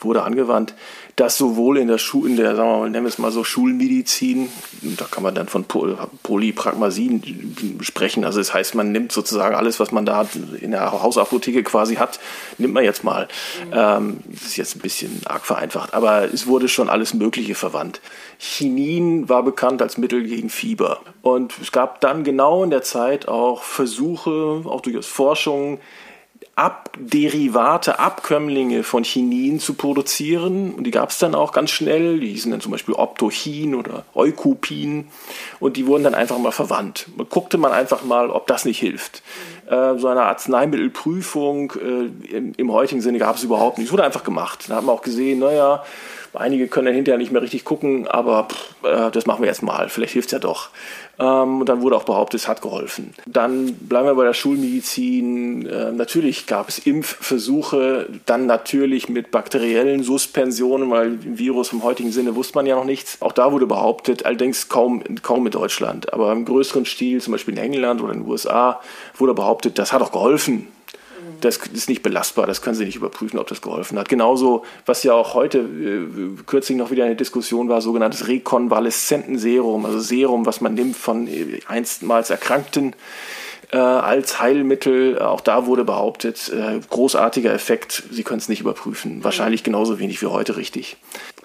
wurde angewandt das sowohl in der Schule, in der, sagen wir mal, nennen wir es mal so Schulmedizin, da kann man dann von Polypragmasin sprechen. Also das heißt, man nimmt sozusagen alles, was man da in der Hausapotheke quasi hat, nimmt man jetzt mal. Mhm. Ähm, das ist jetzt ein bisschen arg vereinfacht, aber es wurde schon alles Mögliche verwandt. Chinin war bekannt als Mittel gegen Fieber. Und es gab dann genau in der Zeit auch Versuche, auch durchaus Forschungen, Abderivate, Abkömmlinge von Chinin zu produzieren. Und die gab es dann auch ganz schnell. Die hießen dann zum Beispiel Optochin oder Eukupin. Und die wurden dann einfach mal verwandt. Man guckte man einfach mal, ob das nicht hilft. Äh, so eine Arzneimittelprüfung äh, im, im, heutigen Sinne gab es überhaupt nicht. Es wurde einfach gemacht. Da hat man auch gesehen, naja, einige können dann hinterher nicht mehr richtig gucken, aber pff, äh, das machen wir jetzt mal. Vielleicht hilft es ja doch. Ähm, und dann wurde auch behauptet, es hat geholfen. Dann bleiben wir bei der Schulmedizin. Äh, natürlich gab es Impfversuche, dann natürlich mit bakteriellen Suspensionen, weil Virus im heutigen Sinne wusste man ja noch nichts. Auch da wurde behauptet, allerdings kaum, kaum in Deutschland, aber im größeren Stil, zum Beispiel in England oder in den USA, wurde behauptet, das hat auch geholfen das ist nicht belastbar, das können Sie nicht überprüfen, ob das geholfen hat. Genauso, was ja auch heute äh, kürzlich noch wieder eine Diskussion war, sogenanntes Rekonvaleszentenserum, also Serum, was man nimmt von äh, einstmals Erkrankten äh, als Heilmittel. Auch da wurde behauptet, äh, großartiger Effekt, Sie können es nicht überprüfen. Wahrscheinlich genauso wenig wie heute richtig.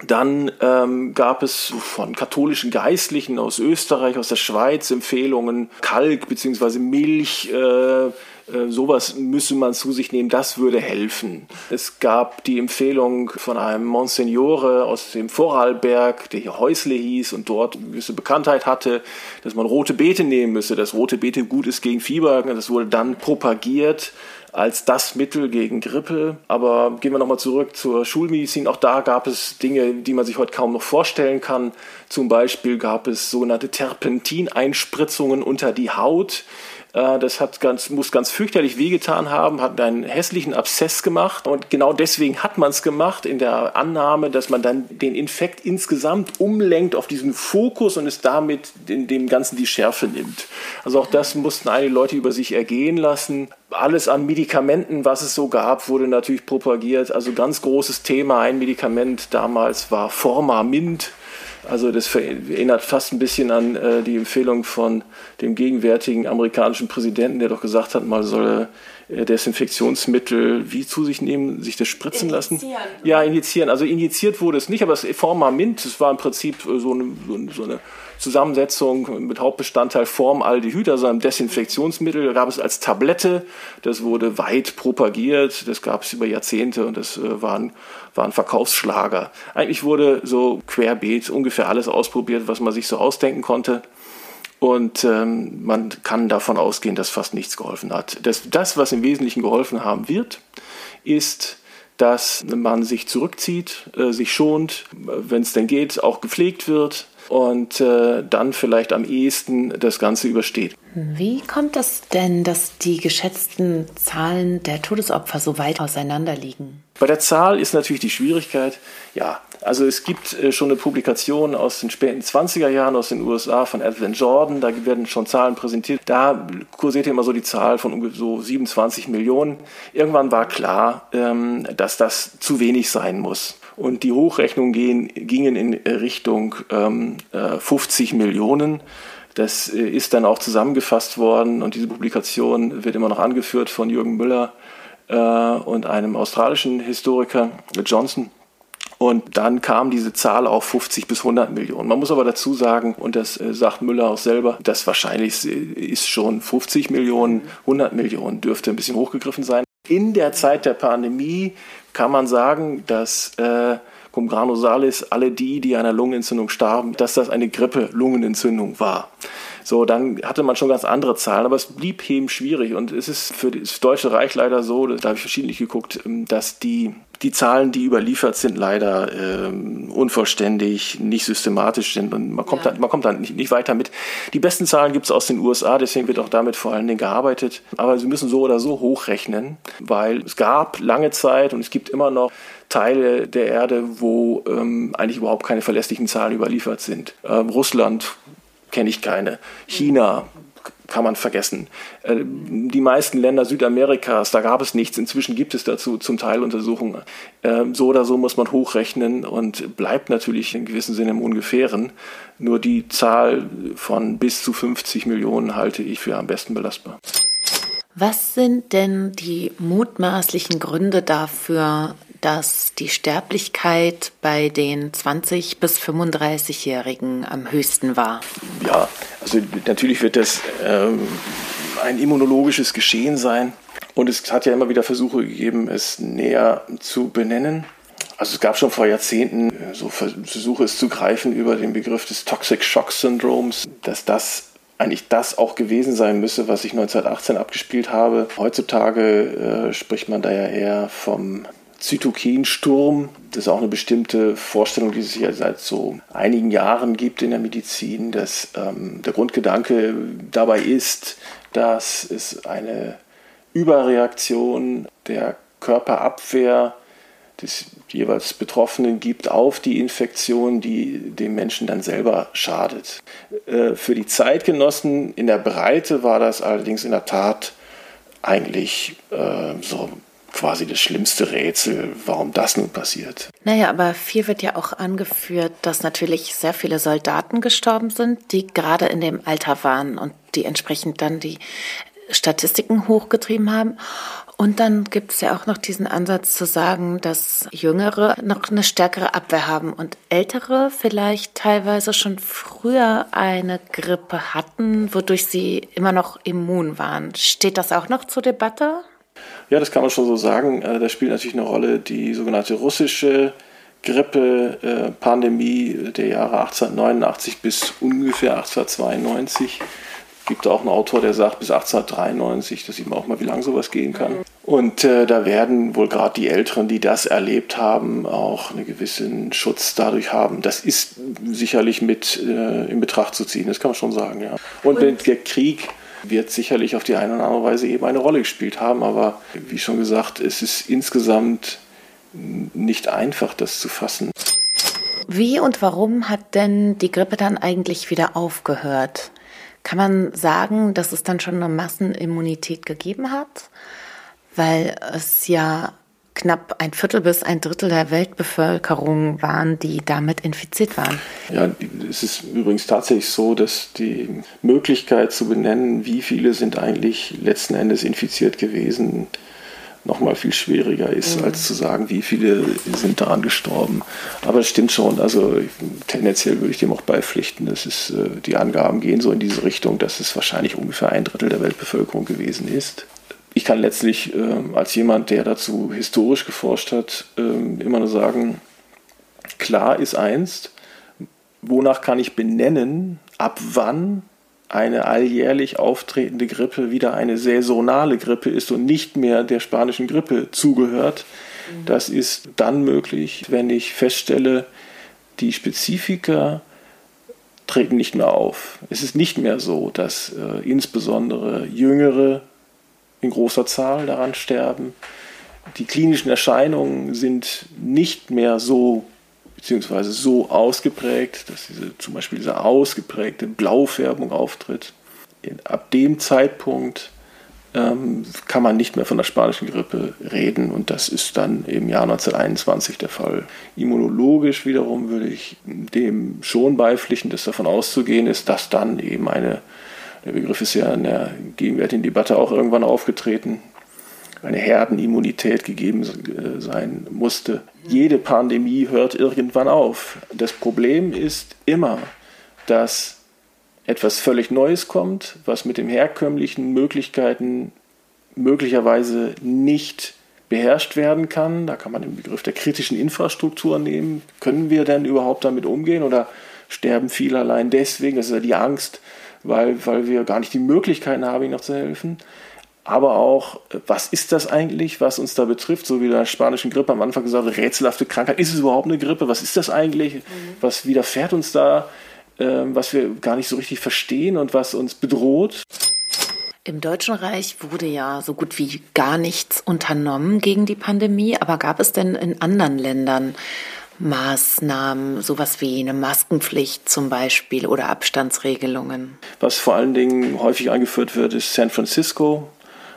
Dann ähm, gab es von katholischen Geistlichen aus Österreich, aus der Schweiz Empfehlungen, Kalk bzw. Milch äh, Äh, sowas müsse man zu sich nehmen, das würde helfen. Es gab die Empfehlung von einem Monsignore aus dem Vorarlberg, der hier Häusle hieß und dort eine gewisse Bekanntheit hatte, dass man rote Beete nehmen müsse, dass rote Beete gut ist gegen Fieber. Das wurde dann propagiert als das Mittel gegen Grippe. Aber gehen wir nochmal zurück zur Schulmedizin. Auch da gab es Dinge, die man sich heute kaum noch vorstellen kann. Zum Beispiel gab es sogenannte Terpentineinspritzungen unter die Haut das hat ganz, muss ganz fürchterlich wehgetan haben, hat einen hässlichen Abszess gemacht und genau deswegen hat man es gemacht, in der Annahme, dass man dann den Infekt insgesamt umlenkt auf diesen Fokus und es damit in dem Ganzen die Schärfe nimmt. Also auch das mussten einige Leute über sich ergehen lassen. Alles an Medikamenten, was es so gab, wurde natürlich propagiert. Also ganz großes Thema. Ein Medikament damals war Formamint also das erinnert fast ein bisschen an äh, die Empfehlung von dem gegenwärtigen amerikanischen Präsidenten, der doch gesagt hat, man solle Desinfektionsmittel wie zu sich nehmen, sich das spritzen lassen. Ja, injizieren. Also injiziert wurde es nicht, aber das Formamint, das war im Prinzip so eine, so eine Zusammensetzung mit Hauptbestandteil Formaldehyd, also einem Desinfektionsmittel. Da gab es als Tablette, das wurde weit propagiert, das gab es über Jahrzehnte und das äh, war, ein, war ein Verkaufsschlager. Eigentlich wurde so querbeet ungefähr alles ausprobiert, was man sich so ausdenken konnte. Und ähm, man kann davon ausgehen, dass fast nichts geholfen hat. Das, das, was im Wesentlichen geholfen haben wird, ist, dass man sich zurückzieht, äh, sich schont, wenn es denn geht, auch gepflegt wird, und äh, dann vielleicht am ehesten das Ganze übersteht. Wie kommt es denn, dass die geschätzten Zahlen der Todesopfer so weit auseinander liegen? Bei der Zahl ist natürlich die Schwierigkeit, ja, also es gibt äh, schon eine Publikation aus den späten 20er Jahren aus den USA von Edwin Jordan, da werden schon Zahlen präsentiert. Da kursierte immer so die Zahl von so 27 Millionen. Irgendwann war klar, ähm, dass das zu wenig sein muss. Und die Hochrechnungen gehen, gingen in Richtung ähm, 50 äh, Millionen. Das äh, ist dann auch zusammengefasst worden und diese Publikation wird immer noch angeführt von Jürgen Müller äh, und einem australischen Historiker, Johnson. Und dann kam diese Zahl auf 50 bis 100 Millionen. Man muss aber dazu sagen, und das äh, sagt Müller auch selber, das wahrscheinlich ist schon 50 Millionen, 100 Millionen dürfte ein bisschen hochgegriffen sein. In der Zeit der Pandemie kann man sagen, dass äh, cum grano salis alle die, die an einer Lungenentzündung starben, dass das eine Grippe-Lungenentzündung war. So, dann hatte man schon ganz andere Zahlen, aber es blieb eben schwierig und es ist für das Deutsche Reich leider so, da habe ich verschiedentlich geguckt, ähm, dass die die Zahlen, die überliefert sind, leider ähm, unvollständig, nicht systematisch sind und man kommt, ja. dann, man kommt dann nicht, nicht weiter mit. Die besten Zahlen gibt es aus den USA, deswegen wird auch damit vor allen Dingen gearbeitet. Aber sie müssen so oder so hochrechnen, weil es gab lange Zeit und es gibt immer noch Teile der Erde, wo ähm, eigentlich überhaupt keine verlässlichen Zahlen überliefert sind. Ähm, Russland kenne ich keine. China kann man vergessen. Äh, die meisten Länder Südamerikas, da gab es nichts. Inzwischen gibt es dazu zum Teil Untersuchungen. Ähm, so oder so muss man hochrechnen und bleibt natürlich in gewissem Sinne im Ungefähren. Nur die Zahl von bis zu 50 Millionen halte ich für am besten belastbar. Was sind denn die mutmaßlichen Gründe dafür, dass die Sterblichkeit bei den 20- bis 35-Jährigen am höchsten war? Ja, also natürlich wird das ähm, ein immunologisches Geschehen sein. Und es hat ja immer wieder Versuche gegeben, es näher zu benennen. Also es gab schon vor Jahrzehnten äh, so Versuche, es zu greifen über den Begriff des Toxic Shock Syndroms, dass das eigentlich das auch gewesen sein müsse, was ich 1918 abgespielt habe. Heutzutage äh, spricht man da ja eher vom Zytokensturm. Das ist auch eine bestimmte Vorstellung, die es ja seit so einigen Jahren gibt in der Medizin, dass ähm, der Grundgedanke dabei ist, dass es eine Überreaktion der Körperabwehr des jeweils Betroffenen gibt auf die Infektion, die dem Menschen dann selber schadet. Äh, für die Zeitgenossen in der Breite war das allerdings in der Tat eigentlich äh, so quasi das schlimmste Rätsel, warum das nun passiert. Naja, aber viel wird ja auch angeführt, dass natürlich sehr viele Soldaten gestorben sind, die gerade in dem Alter waren und die entsprechend dann die Statistiken hochgetrieben haben. Und dann gibt es ja auch noch diesen Ansatz zu sagen, dass Jüngere noch eine stärkere Abwehr haben und Ältere vielleicht teilweise schon früher eine Grippe hatten, wodurch sie immer noch immun waren. Steht das auch noch zur Debatte? Ja, das kann man schon so sagen. Äh, da spielt natürlich eine Rolle die sogenannte russische Grippe-Pandemie der Jahre 1889 bis ungefähr 1892 gibt auch einen Autor, der sagt bis 1893, da sieht man auch mal, wie lange sowas gehen kann. Und äh, da werden wohl gerade die Älteren, die das erlebt haben, auch einen gewissen Schutz dadurch haben. Das ist sicherlich mit äh, in Betracht zu ziehen, das kann man schon sagen, ja. Und, Und der Krieg wird sicherlich auf die eine oder andere Weise eben eine Rolle gespielt haben, aber wie schon gesagt, es ist insgesamt nicht einfach, das zu fassen. Wie und warum hat denn die Grippe dann eigentlich wieder aufgehört? Kann man sagen, dass es dann schon eine Massenimmunität gegeben hat? Weil es ja knapp ein Viertel bis ein Drittel der Weltbevölkerung waren, die damit infiziert waren. Ja, es ist übrigens tatsächlich so, dass die Möglichkeit zu benennen, wie viele sind eigentlich letzten Endes infiziert gewesen, nochmal viel schwieriger ist, mhm. als zu sagen, wie viele sind daran gestorben. Aber es stimmt schon, also tendenziell würde ich dem auch beipflichten. Das ist, äh, die Angaben gehen so in diese Richtung, dass es wahrscheinlich ungefähr ein Drittel der Weltbevölkerung gewesen ist. Ich kann letztlich äh, als jemand, der dazu historisch geforscht hat, äh, immer nur sagen, klar ist eins, wonach kann ich benennen, ab wann eine alljährlich auftretende Grippe wieder eine saisonale Grippe ist und nicht mehr der spanischen Grippe zugehört. Mhm. Das ist dann möglich, wenn ich feststelle, die Spezifika treten nicht mehr auf. Es ist nicht mehr so, dass äh, insbesondere Jüngere in großer Zahl daran sterben. Die klinischen Erscheinungen sind nicht mehr so beziehungsweise so ausgeprägt, dass diese, zum Beispiel diese ausgeprägte Blaufärbung auftritt. Ab dem Zeitpunkt ähm, kann man nicht mehr von der spanischen Grippe reden und das ist dann im Jahr 1921 der Fall. Immunologisch wiederum würde ich dem schon beipflichten, dass davon auszugehen ist, dass dann eben eine, der Begriff ist ja in der gegenwärtigen Debatte auch irgendwann aufgetreten, eine Herdenimmunität gegeben äh, sein musste. Jede Pandemie hört irgendwann auf. Das Problem ist immer, dass etwas völlig Neues kommt, was mit den herkömmlichen Möglichkeiten möglicherweise nicht beherrscht werden kann. Da kann man den Begriff der kritischen Infrastruktur nehmen. Können wir denn überhaupt damit umgehen oder sterben viele allein deswegen? Das ist ja die Angst, weil, weil wir gar nicht die Möglichkeiten haben, ihnen noch zu helfen aber auch, was ist das eigentlich, was uns da betrifft? So wie der spanischen Grippe am Anfang gesagt, rätselhafte Krankheit. Ist es überhaupt eine Grippe? Was ist das eigentlich? Mhm. Was widerfährt uns da, ähm, was wir gar nicht so richtig verstehen und was uns bedroht? Im Deutschen Reich wurde ja so gut wie gar nichts unternommen gegen die Pandemie, aber gab es denn in anderen Ländern Maßnahmen, sowas wie eine Maskenpflicht zum Beispiel oder Abstandsregelungen? Was vor allen Dingen häufig eingeführt wird, ist San Francisco.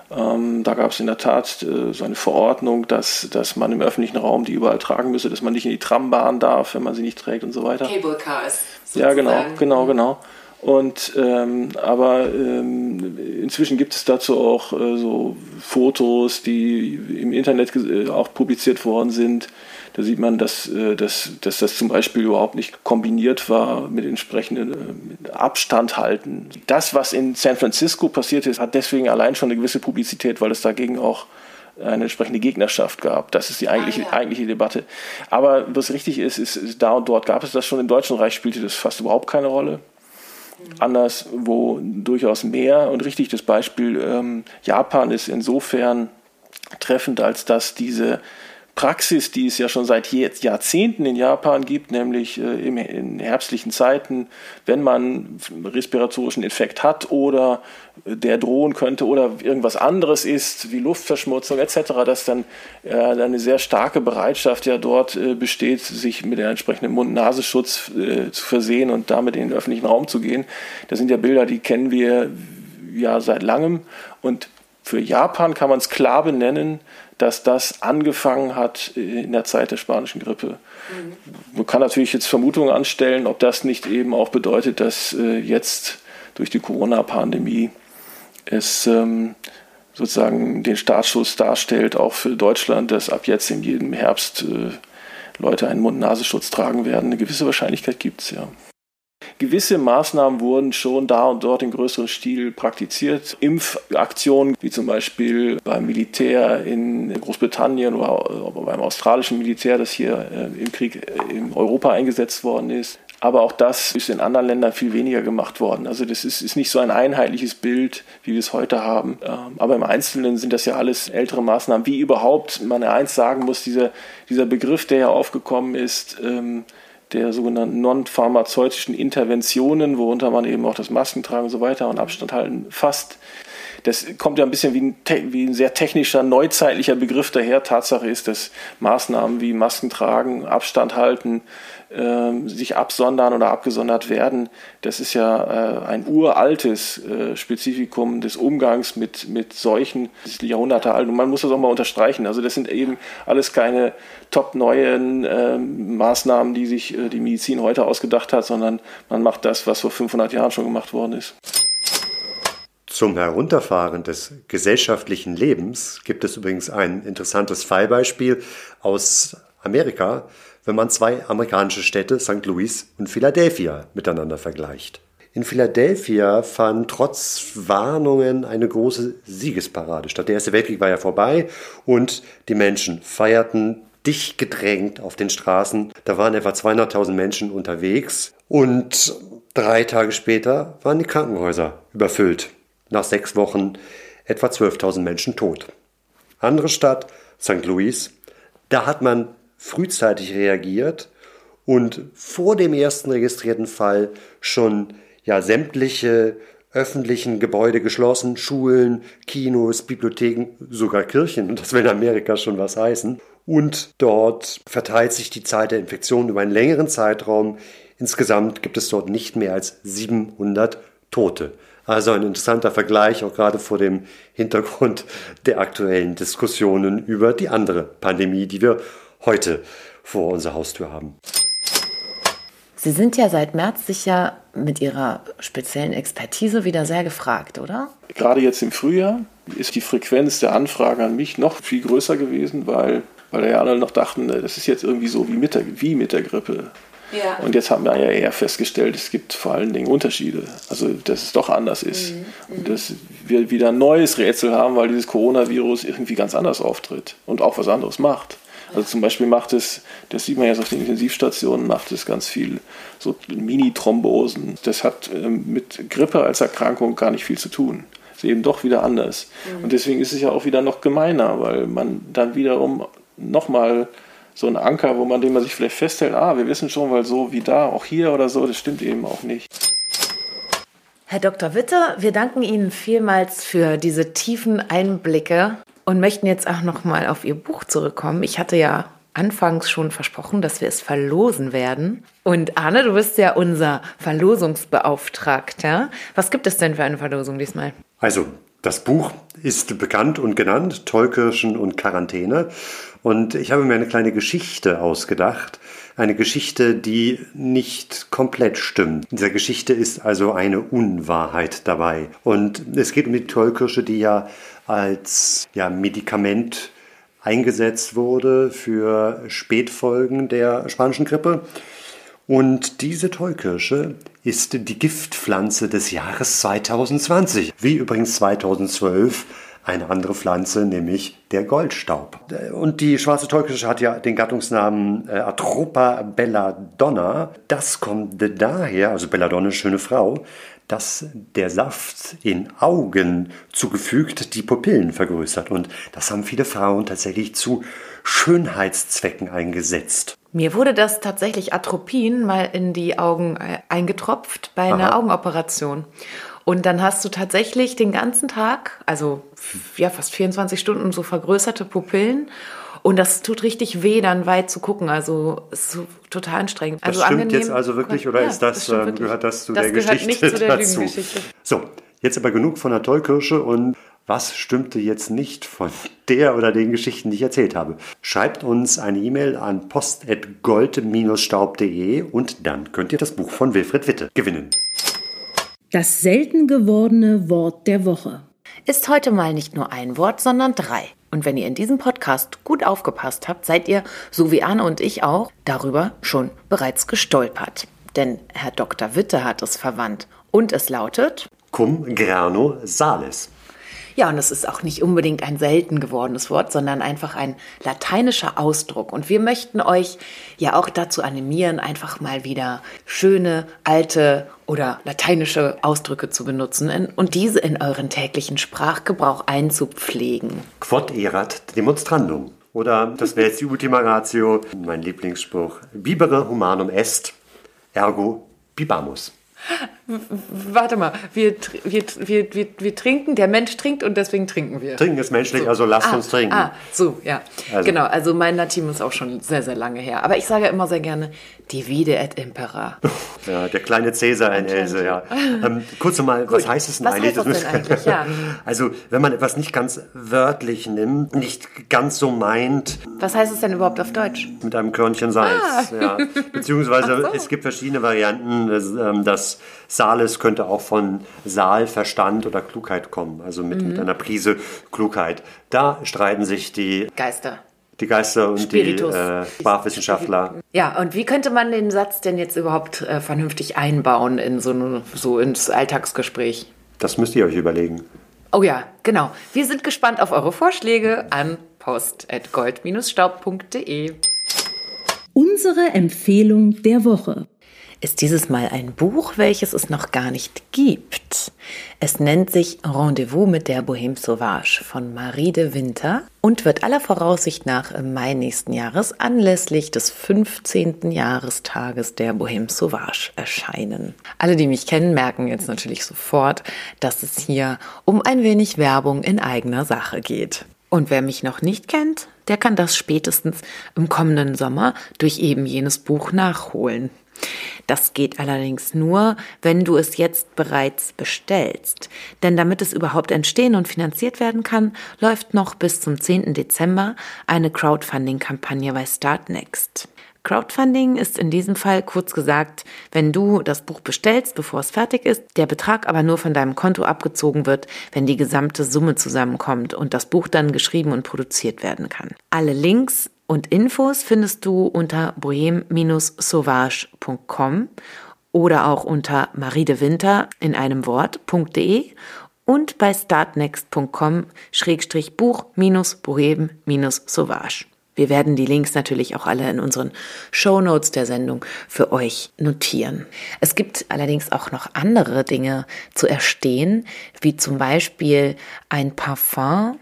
Ähm, da gab es in der Tat äh, so eine Verordnung, dass, dass man im öffentlichen Raum die überall tragen müsse, dass man nicht in die Trambahn darf, wenn man sie nicht trägt und so weiter. Cable Cars. Ja, genau, genau, genau. Und ähm, aber ähm, inzwischen gibt es dazu auch äh, so Fotos, die im Internet äh, auch publiziert worden sind, da sieht man, dass, äh, dass, dass das zum Beispiel überhaupt nicht kombiniert war mit entsprechendem äh, Abstand halten. Das, was in San Francisco passiert ist, hat deswegen allein schon eine gewisse Publizität, weil es dagegen auch eine entsprechende Gegnerschaft gab. Das ist die eigentliche, ah, ja. eigentliche Debatte. Aber was richtig ist, ist, ist, da und dort gab es das schon. Im Deutschen Reich spielte das fast überhaupt keine Rolle. Anders, wo durchaus mehr. Und richtig, das Beispiel ähm, Japan ist insofern treffend, als dass diese Praxis, die es ja schon seit Jahrzehnten in Japan gibt, nämlich äh, in herbstlichen Zeiten, wenn man respiratorischen Infekt hat oder der drohen könnte oder irgendwas anderes ist, wie Luftverschmutzung etc., dass dann äh, eine sehr starke Bereitschaft ja dort äh, besteht, sich mit dem entsprechenden Mund-Nasenschutz zu versehen und damit in den öffentlichen Raum zu gehen. Das sind ja Bilder, die kennen wir ja seit langem und für Japan kann man es klar benennen, dass das angefangen hat in der Zeit der spanischen Grippe. Man kann natürlich jetzt Vermutungen anstellen, ob das nicht eben auch bedeutet, dass äh, jetzt durch die Corona-Pandemie es ähm, sozusagen den Startschuss darstellt, auch für Deutschland, dass ab jetzt in jedem Herbst äh, Leute einen Mund-Nasenschutz tragen werden. Eine gewisse Wahrscheinlichkeit gibt es, ja. Gewisse Maßnahmen wurden schon da und dort in größerem Stil praktiziert. Impfaktionen, wie zum Beispiel beim Militär in Großbritannien oder beim australischen Militär, das hier äh, im Krieg äh, in Europa eingesetzt worden ist. Aber auch das ist in anderen Ländern viel weniger gemacht worden. Also das ist, ist nicht so ein einheitliches Bild, wie wir es heute haben. Ähm, aber im Einzelnen sind das ja alles ältere Maßnahmen. Wie überhaupt man eins sagen muss, dieser, dieser Begriff, der ja aufgekommen ist, ähm, der sogenannten non-pharmazeutischen Interventionen, worunter man eben auch das Maskentragen und so weiter und Abstand halten fasst. Das kommt ja ein bisschen wie ein, wie ein sehr technischer, neuzeitlicher Begriff daher. Tatsache ist, dass Maßnahmen wie Maskentragen, Abstand halten, äh, sich absondern oder abgesondert werden, das ist ja äh, ein uraltes äh, Spezifikum des Umgangs mit, mit Seuchen, das ist Jahrhunderte alt und man muss das auch mal unterstreichen. Also das sind eben alles keine top neuen äh, Maßnahmen, die sich äh, die Medizin heute ausgedacht hat, sondern man macht das, was vor 500 Jahren schon gemacht worden ist. Zum Herunterfahren des gesellschaftlichen Lebens gibt es übrigens ein interessantes Fallbeispiel aus Amerika, wenn man zwei amerikanische Städte, St. Louis und Philadelphia, miteinander vergleicht. In Philadelphia fand trotz Warnungen eine große Siegesparade statt. Der Erste Weltkrieg war ja vorbei und die Menschen feierten dicht gedrängt auf den Straßen. Da waren etwa 200.000 Menschen unterwegs und drei Tage später waren die Krankenhäuser überfüllt. Nach sechs Wochen etwa 12.000 Menschen tot. Andere Stadt, St. Louis, da hat man frühzeitig reagiert und vor dem ersten registrierten Fall schon ja sämtliche öffentlichen Gebäude geschlossen, Schulen, Kinos, Bibliotheken, sogar Kirchen, das will in Amerika schon was heißen. Und dort verteilt sich die Zeit der Infektion über einen längeren Zeitraum. Insgesamt gibt es dort nicht mehr als 700 Tote. Also ein interessanter Vergleich, auch gerade vor dem Hintergrund der aktuellen Diskussionen über die andere Pandemie, die wir heute vor unserer Haustür haben. Sie sind ja seit März sicher mit Ihrer speziellen Expertise wieder sehr gefragt, oder? Gerade jetzt im Frühjahr ist die Frequenz der Anfragen an mich noch viel größer gewesen, weil, weil ja alle noch dachten, das ist jetzt irgendwie so wie mit der, wie mit der Grippe. Ja. Und jetzt haben wir ja eher festgestellt, es gibt vor allen Dingen Unterschiede. Also, dass es doch anders ist. Mhm. Und dass wir wieder ein neues Rätsel haben, weil dieses Coronavirus irgendwie ganz anders auftritt und auch was anderes macht. Also zum Beispiel macht es, das sieht man jetzt auf den Intensivstationen, macht es ganz viel so Mini-Thrombosen. Das hat ähm, mit Grippe als Erkrankung gar nicht viel zu tun. Ist eben doch wieder anders. Mhm. Und deswegen ist es ja auch wieder noch gemeiner, weil man dann wiederum nochmal so ein Anker, wo man den man sich vielleicht festhält, ah, wir wissen schon, weil so wie da, auch hier oder so, das stimmt eben auch nicht. Herr Dr. Witte, wir danken Ihnen vielmals für diese tiefen Einblicke und möchten jetzt auch noch mal auf Ihr Buch zurückkommen. Ich hatte ja anfangs schon versprochen, dass wir es verlosen werden. Und Arne, du bist ja unser Verlosungsbeauftragter. Was gibt es denn für eine Verlosung diesmal? Also, das Buch ist bekannt und genannt, Tollkirschen und Quarantäne. Und ich habe mir eine kleine Geschichte ausgedacht. Eine Geschichte, die nicht komplett stimmt. In dieser Geschichte ist also eine Unwahrheit dabei. Und es geht um die Tollkirsche, die ja als ja, Medikament eingesetzt wurde für Spätfolgen der spanischen Grippe. Und diese Tollkirsche ist die Giftpflanze des Jahres 2020, wie übrigens 2012 eine andere Pflanze, nämlich der Goldstaub. Und die schwarze Tollkirsche hat ja den Gattungsnamen äh, Atropa belladonna. Das kommt daher, also Belladonna, schöne Frau, dass der Saft in Augen zugefügt die Pupillen vergrößert. Und das haben viele Frauen tatsächlich zu Schönheitszwecken eingesetzt. Mir wurde das tatsächlich Atropin mal in die Augen äh, eingetropft bei einer Aha. Augenoperation. Und dann hast du tatsächlich den ganzen Tag, also ja, fast 24 Stunden so vergrößerte Pupillen und das tut richtig weh, dann weit zu gucken. Also ist so total anstrengend. Das also stimmt angenehm, jetzt also wirklich oder ja, ist das, das ähm, gehört das zu das der gehört Geschichte nicht zu der dazu? So, jetzt aber genug von der Tollkirsche und was stimmte jetzt nicht von der oder den Geschichten, die ich erzählt habe? Schreibt uns eine E-Mail an post.gold-staub.de und dann könnt ihr das Buch von Wilfried Witte gewinnen. Das selten gewordene Wort der Woche. ist heute mal nicht nur ein Wort, sondern drei. Und wenn ihr in diesem Podcast gut aufgepasst habt, seid ihr, so wie Anne und ich auch, darüber schon bereits gestolpert. Denn Herr Dr. Witte hat es verwandt. Und es lautet Cum grano salis. Ja, und es ist auch nicht unbedingt ein selten gewordenes Wort, sondern einfach ein lateinischer Ausdruck. Und wir möchten euch ja auch dazu animieren, einfach mal wieder schöne, alte oder lateinische Ausdrücke zu benutzen und diese in euren täglichen Sprachgebrauch einzupflegen. Quod erat demonstrandum. Oder das wäre jetzt die Ultima Ratio, mein Lieblingsspruch. Bibere humanum est, ergo bibamus. Warte mal, wir, wir, wir, wir, wir trinken, der Mensch trinkt und deswegen trinken wir. Trinken ist menschlich, so. also lasst ah, uns trinken. Ah, so, ja. Also. Genau, also mein Latin ist auch schon sehr, sehr lange her. Aber ich sage immer sehr gerne, divide et impera. Ja, der kleine Cäsar in Else, ja. Ähm, kurz nochmal, was heißt es denn was eigentlich? Heißt das denn eigentlich? Ja. Also, wenn man etwas nicht ganz wörtlich nimmt, nicht ganz so meint. Was heißt es denn überhaupt auf Deutsch? Mit einem Körnchen Salz, ah. ja. Beziehungsweise so. es gibt verschiedene Varianten, ähm, das Sales könnte auch von Saal, Verstand oder Klugheit kommen, also mit, mhm. mit einer Prise Klugheit. Da streiten sich die Geister. Die Geister und Spiritus. die äh, Sprachwissenschaftler. Ja, und wie könnte man den Satz denn jetzt überhaupt äh, vernünftig einbauen in so, eine, so ins Alltagsgespräch? Das müsst ihr euch überlegen. Oh ja, genau. Wir sind gespannt auf eure Vorschläge an post.gold-staub.de. Unsere Empfehlung der Woche ist dieses Mal ein Buch, welches es noch gar nicht gibt. Es nennt sich Rendezvous mit der Bohème Sauvage von Marie de Winter und wird aller Voraussicht nach im Mai nächsten Jahres anlässlich des 15. Jahrestages der Bohème Sauvage erscheinen. Alle, die mich kennen, merken jetzt natürlich sofort, dass es hier um ein wenig Werbung in eigener Sache geht. Und wer mich noch nicht kennt, der kann das spätestens im kommenden Sommer durch eben jenes Buch nachholen. Das geht allerdings nur, wenn du es jetzt bereits bestellst. Denn damit es überhaupt entstehen und finanziert werden kann, läuft noch bis zum 10. Dezember eine Crowdfunding-Kampagne bei Startnext. Crowdfunding ist in diesem Fall kurz gesagt, wenn du das Buch bestellst, bevor es fertig ist, der Betrag aber nur von deinem Konto abgezogen wird, wenn die gesamte Summe zusammenkommt und das Buch dann geschrieben und produziert werden kann. Alle Links und Infos findest du unter bohem-sauvage.com oder auch unter Marie de Winter in einem Wort.de und bei startnext.com-buch-bohem-sauvage. Wir werden die Links natürlich auch alle in unseren Show Notes der Sendung für euch notieren. Es gibt allerdings auch noch andere Dinge zu erstehen, wie zum Beispiel ein Parfum,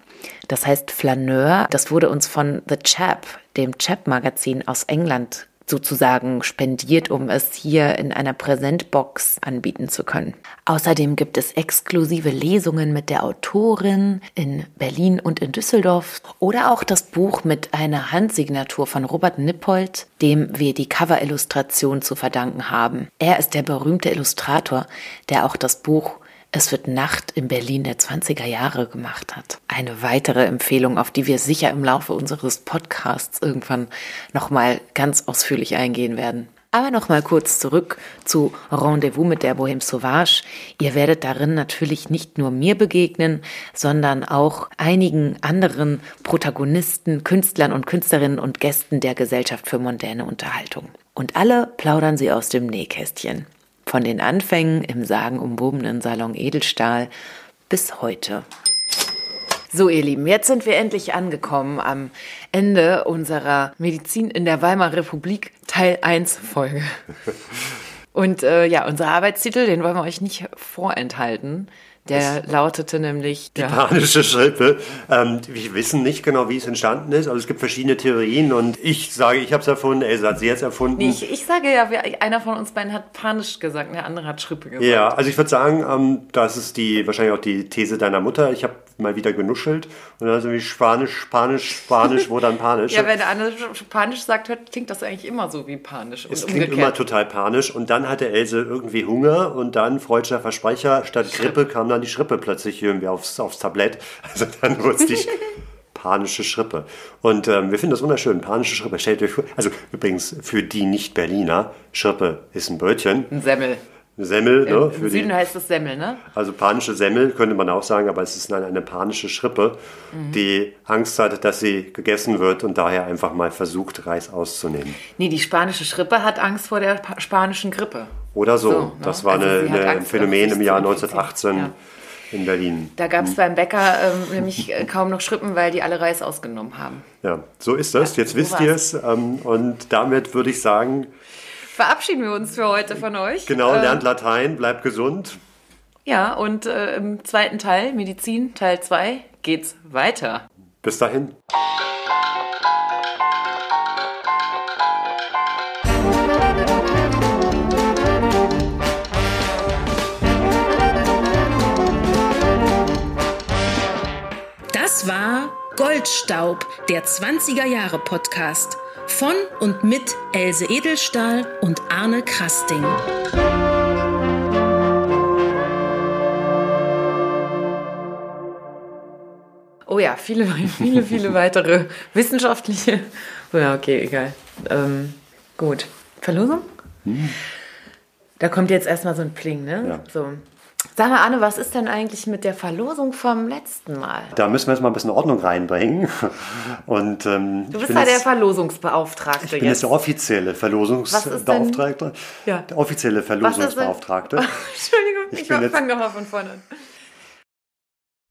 das heißt Flaneur. Das wurde uns von The Chap, dem Chap-Magazin aus England, sozusagen spendiert, um es hier in einer Präsentbox anbieten zu können. Außerdem gibt es exklusive Lesungen mit der Autorin in Berlin und in Düsseldorf oder auch das Buch mit einer Handsignatur von Robert Nippold, dem wir die Coverillustration zu verdanken haben. Er ist der berühmte Illustrator, der auch das Buch es wird Nacht in Berlin der 20er Jahre gemacht hat. Eine weitere Empfehlung, auf die wir sicher im Laufe unseres Podcasts irgendwann nochmal ganz ausführlich eingehen werden. Aber nochmal kurz zurück zu Rendezvous mit der Bohème Sauvage. Ihr werdet darin natürlich nicht nur mir begegnen, sondern auch einigen anderen Protagonisten, Künstlern und Künstlerinnen und Gästen der Gesellschaft für mondäne Unterhaltung. Und alle plaudern sie aus dem Nähkästchen. Von den Anfängen im sagenumwobenen Salon Edelstahl bis heute. So, ihr Lieben, jetzt sind wir endlich angekommen am Ende unserer Medizin in der Weimarer Republik Teil 1 Folge. Und äh, ja, unser Arbeitstitel, den wollen wir euch nicht vorenthalten. Der lautete nämlich die ja. panische Schrippe. Ähm, wir wissen nicht genau, wie es entstanden ist. Also es gibt verschiedene Theorien und ich sage, ich habe es erfunden, Elsa hat sie jetzt erfunden. Nee, ich, ich, sage ja, einer von uns beiden hat panisch gesagt, der andere hat Schrippe gesagt. Ja, also ich würde sagen, ähm, das ist die wahrscheinlich auch die These deiner Mutter. Ich habe mal wieder genuschelt und dann ist irgendwie Spanisch, Spanisch, Spanisch, wo dann Panisch. ja, wenn der andere Panisch sagt, klingt das eigentlich immer so wie Panisch. es klingt umgekehrt. immer total panisch und dann hatte Else irgendwie Hunger und dann freudscher Versprecher, statt Grippe kam dann die Schrippe plötzlich irgendwie aufs, aufs Tablett. Also dann wurde es die panische Schrippe. Und ähm, wir finden das wunderschön, panische Schrippe. Stellt euch vor, also übrigens für die Nicht-Berliner, Schrippe ist ein Brötchen. Ein Semmel. Semmel, ne? Im Süden heißt es Semmel, ne? Also panische Semmel könnte man auch sagen, aber es ist eine, eine panische Schrippe, Mhm. die Angst hat, dass sie gegessen wird und daher einfach mal versucht, Reis auszunehmen. Nee, die spanische Schrippe hat Angst vor der pa spanischen Grippe. Oder so. So, ne? Das war Also eine, eine, ein Phänomen im Jahr zu infizieren. 1918 Ja. in Berlin. Da gab es beim Bäcker ähm, nämlich äh, kaum noch Schrippen, weil die alle Reis ausgenommen haben. Ja, so ist das. Ja, Jetzt so wisst ihr es. Ähm, und damit würde ich sagen, Verabschieden wir uns für heute von euch. genau, Äh, lernt Latein, bleibt gesund. Ja, und äh, im zweiten Teil, Medizin, Teil 2, geht's weiter. Bis dahin. Das war Goldstaub, der 20er Jahre Podcast von und mit Else Edelstahl und Arne Krasting. Oh ja, viele, viele, viele weitere wissenschaftliche. Ja, okay, egal. Ähm, gut. Verlosung? Da kommt jetzt erstmal so ein Pling, ne? Ja. So. Sag mal, Anne, was ist denn eigentlich mit der Verlosung vom letzten Mal? Da müssen wir jetzt mal ein bisschen Ordnung reinbringen. Und, ähm, Du bist ja der jetzt- Verlosungsbeauftragte Ich bin jetzt jetzt. der offizielle Verlosungsbeauftragte. Ja. Der offizielle Verlosungsbeauftragte. Entschuldigung, Ich ich, fange nochmal von vorne an.